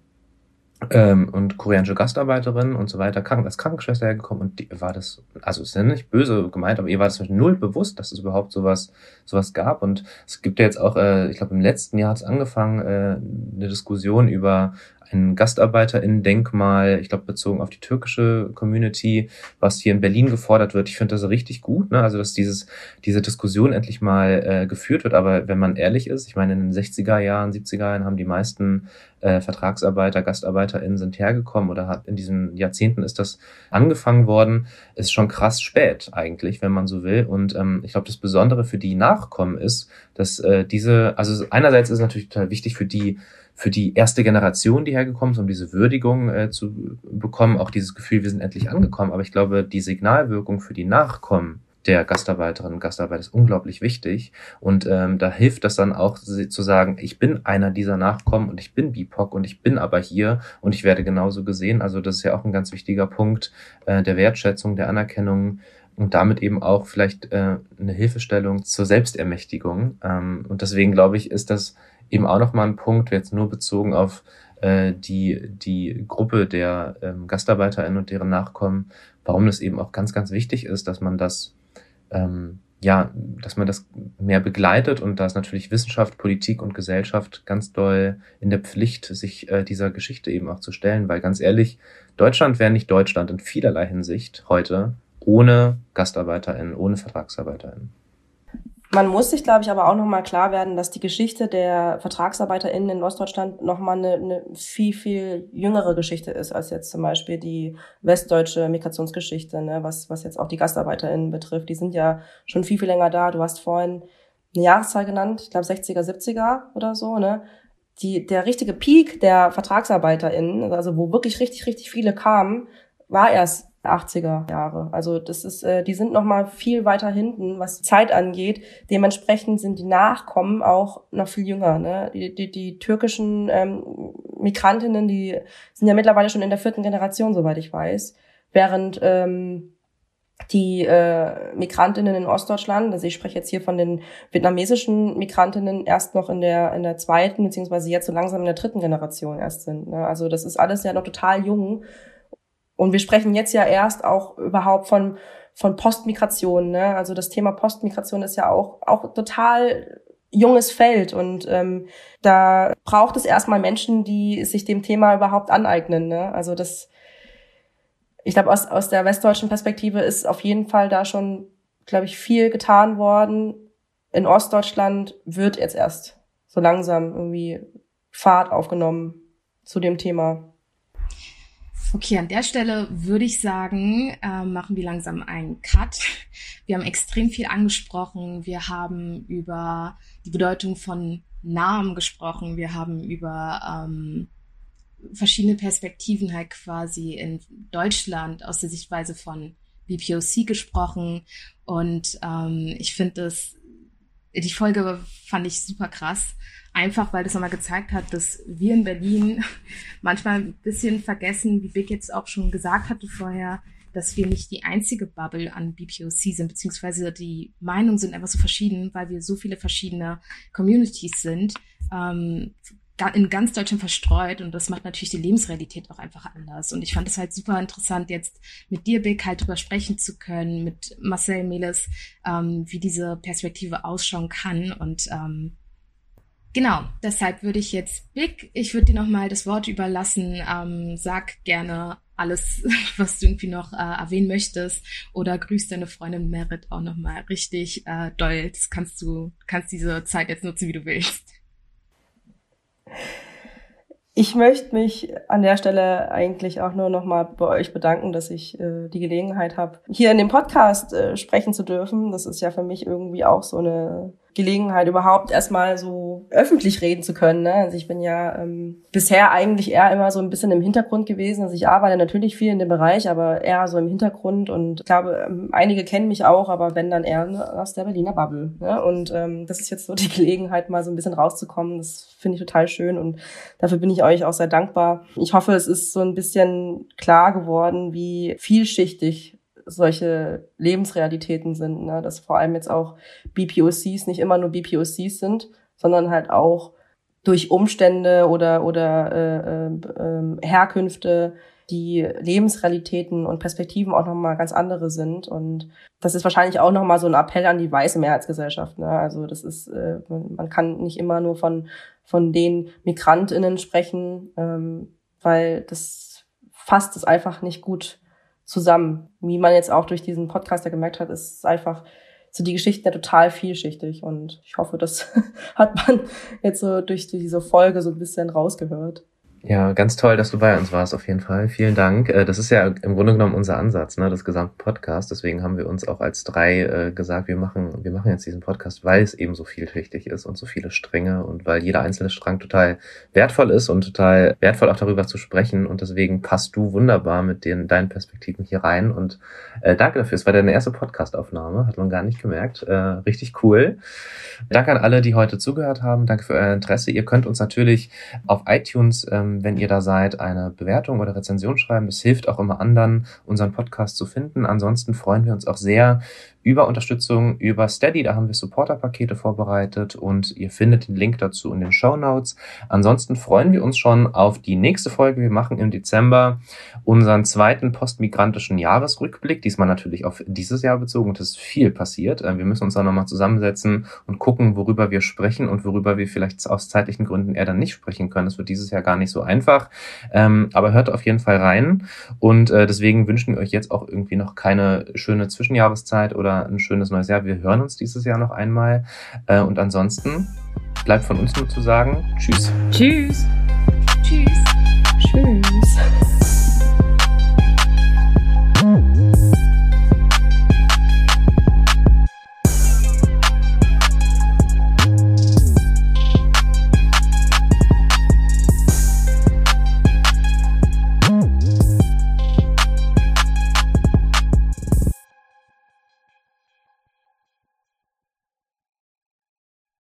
ähm, und koreanische Gastarbeiterin und so weiter, krank, als Krankenschwester hergekommen und die war das, also ist ja nicht böse gemeint, aber ihr war das null bewusst, dass es überhaupt sowas, sowas gab und es gibt ja jetzt auch, äh, ich glaube im letzten Jahr hat es angefangen, äh, eine Diskussion über ein GastarbeiterInnen-Denkmal, ich glaube bezogen auf die türkische Community, was hier in Berlin gefordert wird. Ich finde das richtig gut, ne? also dass dieses, diese Diskussion endlich mal äh, geführt wird. Aber wenn man ehrlich ist, ich meine, in den 60er Jahren, 70er Jahren haben die meisten äh, Vertragsarbeiter, GastarbeiterInnen sind hergekommen oder hat in diesen Jahrzehnten ist das angefangen worden, ist schon krass spät eigentlich, wenn man so will. Und ähm, ich glaube, das Besondere für die Nachkommen ist, dass äh, diese, also einerseits ist es natürlich total wichtig für die für die erste Generation, die hergekommen ist, um diese Würdigung äh, zu bekommen, auch dieses Gefühl, wir sind endlich angekommen. Aber ich glaube, die Signalwirkung für die Nachkommen der Gastarbeiterinnen und Gastarbeiter ist unglaublich wichtig. Und ähm, da hilft das dann auch zu sagen, ich bin einer dieser Nachkommen und ich bin BIPOC und ich bin aber hier und ich werde genauso gesehen. Also das ist ja auch ein ganz wichtiger Punkt äh, der Wertschätzung, der Anerkennung und damit eben auch vielleicht äh, eine Hilfestellung zur Selbstermächtigung. Ähm, und deswegen glaube ich, ist das eben auch nochmal ein Punkt, jetzt nur bezogen auf äh, die, die Gruppe der ähm, GastarbeiterInnen und deren Nachkommen, warum es eben auch ganz, ganz wichtig ist, dass man das ähm, ja, dass man das mehr begleitet und da ist natürlich Wissenschaft, Politik und Gesellschaft ganz doll in der Pflicht, sich äh, dieser Geschichte eben auch zu stellen, weil ganz ehrlich, Deutschland wäre nicht Deutschland in vielerlei Hinsicht heute ohne GastarbeiterInnen, ohne VertragsarbeiterInnen. Man muss sich, glaube ich, aber auch nochmal klar werden, dass die Geschichte der VertragsarbeiterInnen in Ostdeutschland nochmal eine, eine viel, viel jüngere Geschichte ist, als jetzt zum Beispiel die westdeutsche Migrationsgeschichte, ne, was, was jetzt auch die GastarbeiterInnen betrifft. Die sind ja schon viel, viel länger da. Du hast vorhin eine Jahreszahl genannt, ich glaube 60er, 70er oder so, ne? Die, der richtige Peak der VertragsarbeiterInnen, also wo wirklich richtig, richtig viele kamen, war erst 80er Jahre. Also das ist, äh, die sind noch mal viel weiter hinten, was Zeit angeht. Dementsprechend sind die Nachkommen auch noch viel jünger. Ne? Die, die, die türkischen ähm, Migrantinnen, die sind ja mittlerweile schon in der vierten Generation, soweit ich weiß. Während ähm, die äh, Migrantinnen in Ostdeutschland, also ich spreche jetzt hier von den vietnamesischen Migrantinnen, erst noch in der in der zweiten beziehungsweise jetzt so langsam in der dritten Generation erst sind. Ne? Also das ist alles ja noch total jung und wir sprechen jetzt ja erst auch überhaupt von, von Postmigration. Ne? Also das Thema Postmigration ist ja auch, auch total junges Feld und ähm, da braucht es erstmal Menschen, die sich dem Thema überhaupt aneignen. Ne? Also das, ich glaube, aus, aus der westdeutschen Perspektive ist auf jeden Fall da schon, glaube ich, viel getan worden. In Ostdeutschland wird jetzt erst so langsam irgendwie Fahrt aufgenommen zu dem Thema. Okay, an der Stelle würde ich sagen, äh, machen wir langsam einen Cut. Wir haben extrem viel angesprochen. Wir haben über die Bedeutung von Namen gesprochen. Wir haben über ähm, verschiedene Perspektiven halt quasi in Deutschland aus der Sichtweise von BPOC gesprochen. Und ähm, ich finde das, die Folge fand ich super krass Einfach weil das nochmal gezeigt hat, dass wir in Berlin *laughs* manchmal ein bisschen vergessen, wie Big jetzt auch schon gesagt hatte vorher, dass wir nicht die einzige Bubble an BPOC sind, beziehungsweise die Meinungen sind einfach so verschieden, weil wir so viele verschiedene Communities sind, ähm, in ganz Deutschland verstreut und das macht natürlich die Lebensrealität auch einfach anders. Und ich fand es halt super interessant, jetzt mit dir, Big, halt drüber sprechen zu können, mit Marcel Meles, ähm, wie diese Perspektive ausschauen kann und ähm, Genau, deshalb würde ich jetzt Big, ich würde dir nochmal das Wort überlassen. Ähm, sag gerne alles, *laughs* was du irgendwie noch äh, erwähnen möchtest oder grüß deine Freundin Merit auch nochmal richtig äh, doll. Das kannst du, kannst diese Zeit jetzt nutzen, wie du willst. Ich möchte mich an der Stelle eigentlich auch nur nochmal bei euch bedanken, dass ich äh, die Gelegenheit habe, hier in dem Podcast äh, sprechen zu dürfen. Das ist ja für mich irgendwie auch so eine Gelegenheit, überhaupt erstmal so öffentlich reden zu können. Ne? Also ich bin ja ähm, bisher eigentlich eher immer so ein bisschen im Hintergrund gewesen. Also ich arbeite natürlich viel in dem Bereich, aber eher so im Hintergrund. Und ich glaube, ähm, einige kennen mich auch, aber wenn dann eher aus der Berliner Bubble. Ne? Und ähm, das ist jetzt so die Gelegenheit, mal so ein bisschen rauszukommen. Das finde ich total schön und dafür bin ich euch auch sehr dankbar. Ich hoffe, es ist so ein bisschen klar geworden, wie vielschichtig solche Lebensrealitäten sind, ne? dass vor allem jetzt auch BPOCs nicht immer nur BPOCs sind, sondern halt auch durch Umstände oder oder äh, äh, Herkünfte die Lebensrealitäten und Perspektiven auch nochmal ganz andere sind. Und das ist wahrscheinlich auch nochmal so ein Appell an die weiße Mehrheitsgesellschaft. Ne? Also das ist, äh, man kann nicht immer nur von, von den MigrantInnen sprechen, ähm, weil das fasst es einfach nicht gut zusammen. Wie man jetzt auch durch diesen Podcast ja gemerkt hat, ist einfach so die Geschichten ja total vielschichtig und ich hoffe, das *laughs* hat man jetzt so durch diese Folge so ein bisschen rausgehört. Ja, ganz toll, dass du bei uns warst, auf jeden Fall. Vielen Dank. Äh, das ist ja im Grunde genommen unser Ansatz, ne, das gesamte Podcast. Deswegen haben wir uns auch als drei äh, gesagt, wir machen, wir machen jetzt diesen Podcast, weil es eben so vielschichtig ist und so viele Stränge und weil jeder einzelne Strang total wertvoll ist und total wertvoll auch darüber zu sprechen. Und deswegen passt du wunderbar mit den, deinen Perspektiven hier rein. Und äh, danke dafür. Es war deine erste Podcastaufnahme, hat man gar nicht gemerkt. Äh, richtig cool. Danke an alle, die heute zugehört haben. Danke für euer Interesse. Ihr könnt uns natürlich auf iTunes ähm, wenn ihr da seid, eine Bewertung oder Rezension schreiben. Das hilft auch immer anderen, unseren Podcast zu finden. Ansonsten freuen wir uns auch sehr über Unterstützung über Steady. Da haben wir Supporter-Pakete vorbereitet und ihr findet den Link dazu in den Show Notes. Ansonsten freuen wir uns schon auf die nächste Folge. Wir machen im Dezember unseren zweiten postmigrantischen Jahresrückblick. Diesmal natürlich auf dieses Jahr bezogen. Und es ist viel passiert. Äh, wir müssen uns da nochmal zusammensetzen und gucken, worüber wir sprechen und worüber wir vielleicht aus zeitlichen Gründen eher dann nicht sprechen können. Das wird dieses Jahr gar nicht so einfach. Ähm, aber hört auf jeden Fall rein. Und äh, deswegen wünschen wir euch jetzt auch irgendwie noch keine schöne Zwischenjahreszeit oder ein schönes neues Jahr. Wir hören uns dieses Jahr noch einmal. Äh, und ansonsten bleibt von uns nur zu sagen, tschüss. Tschüss. Tschüss. Tschüss.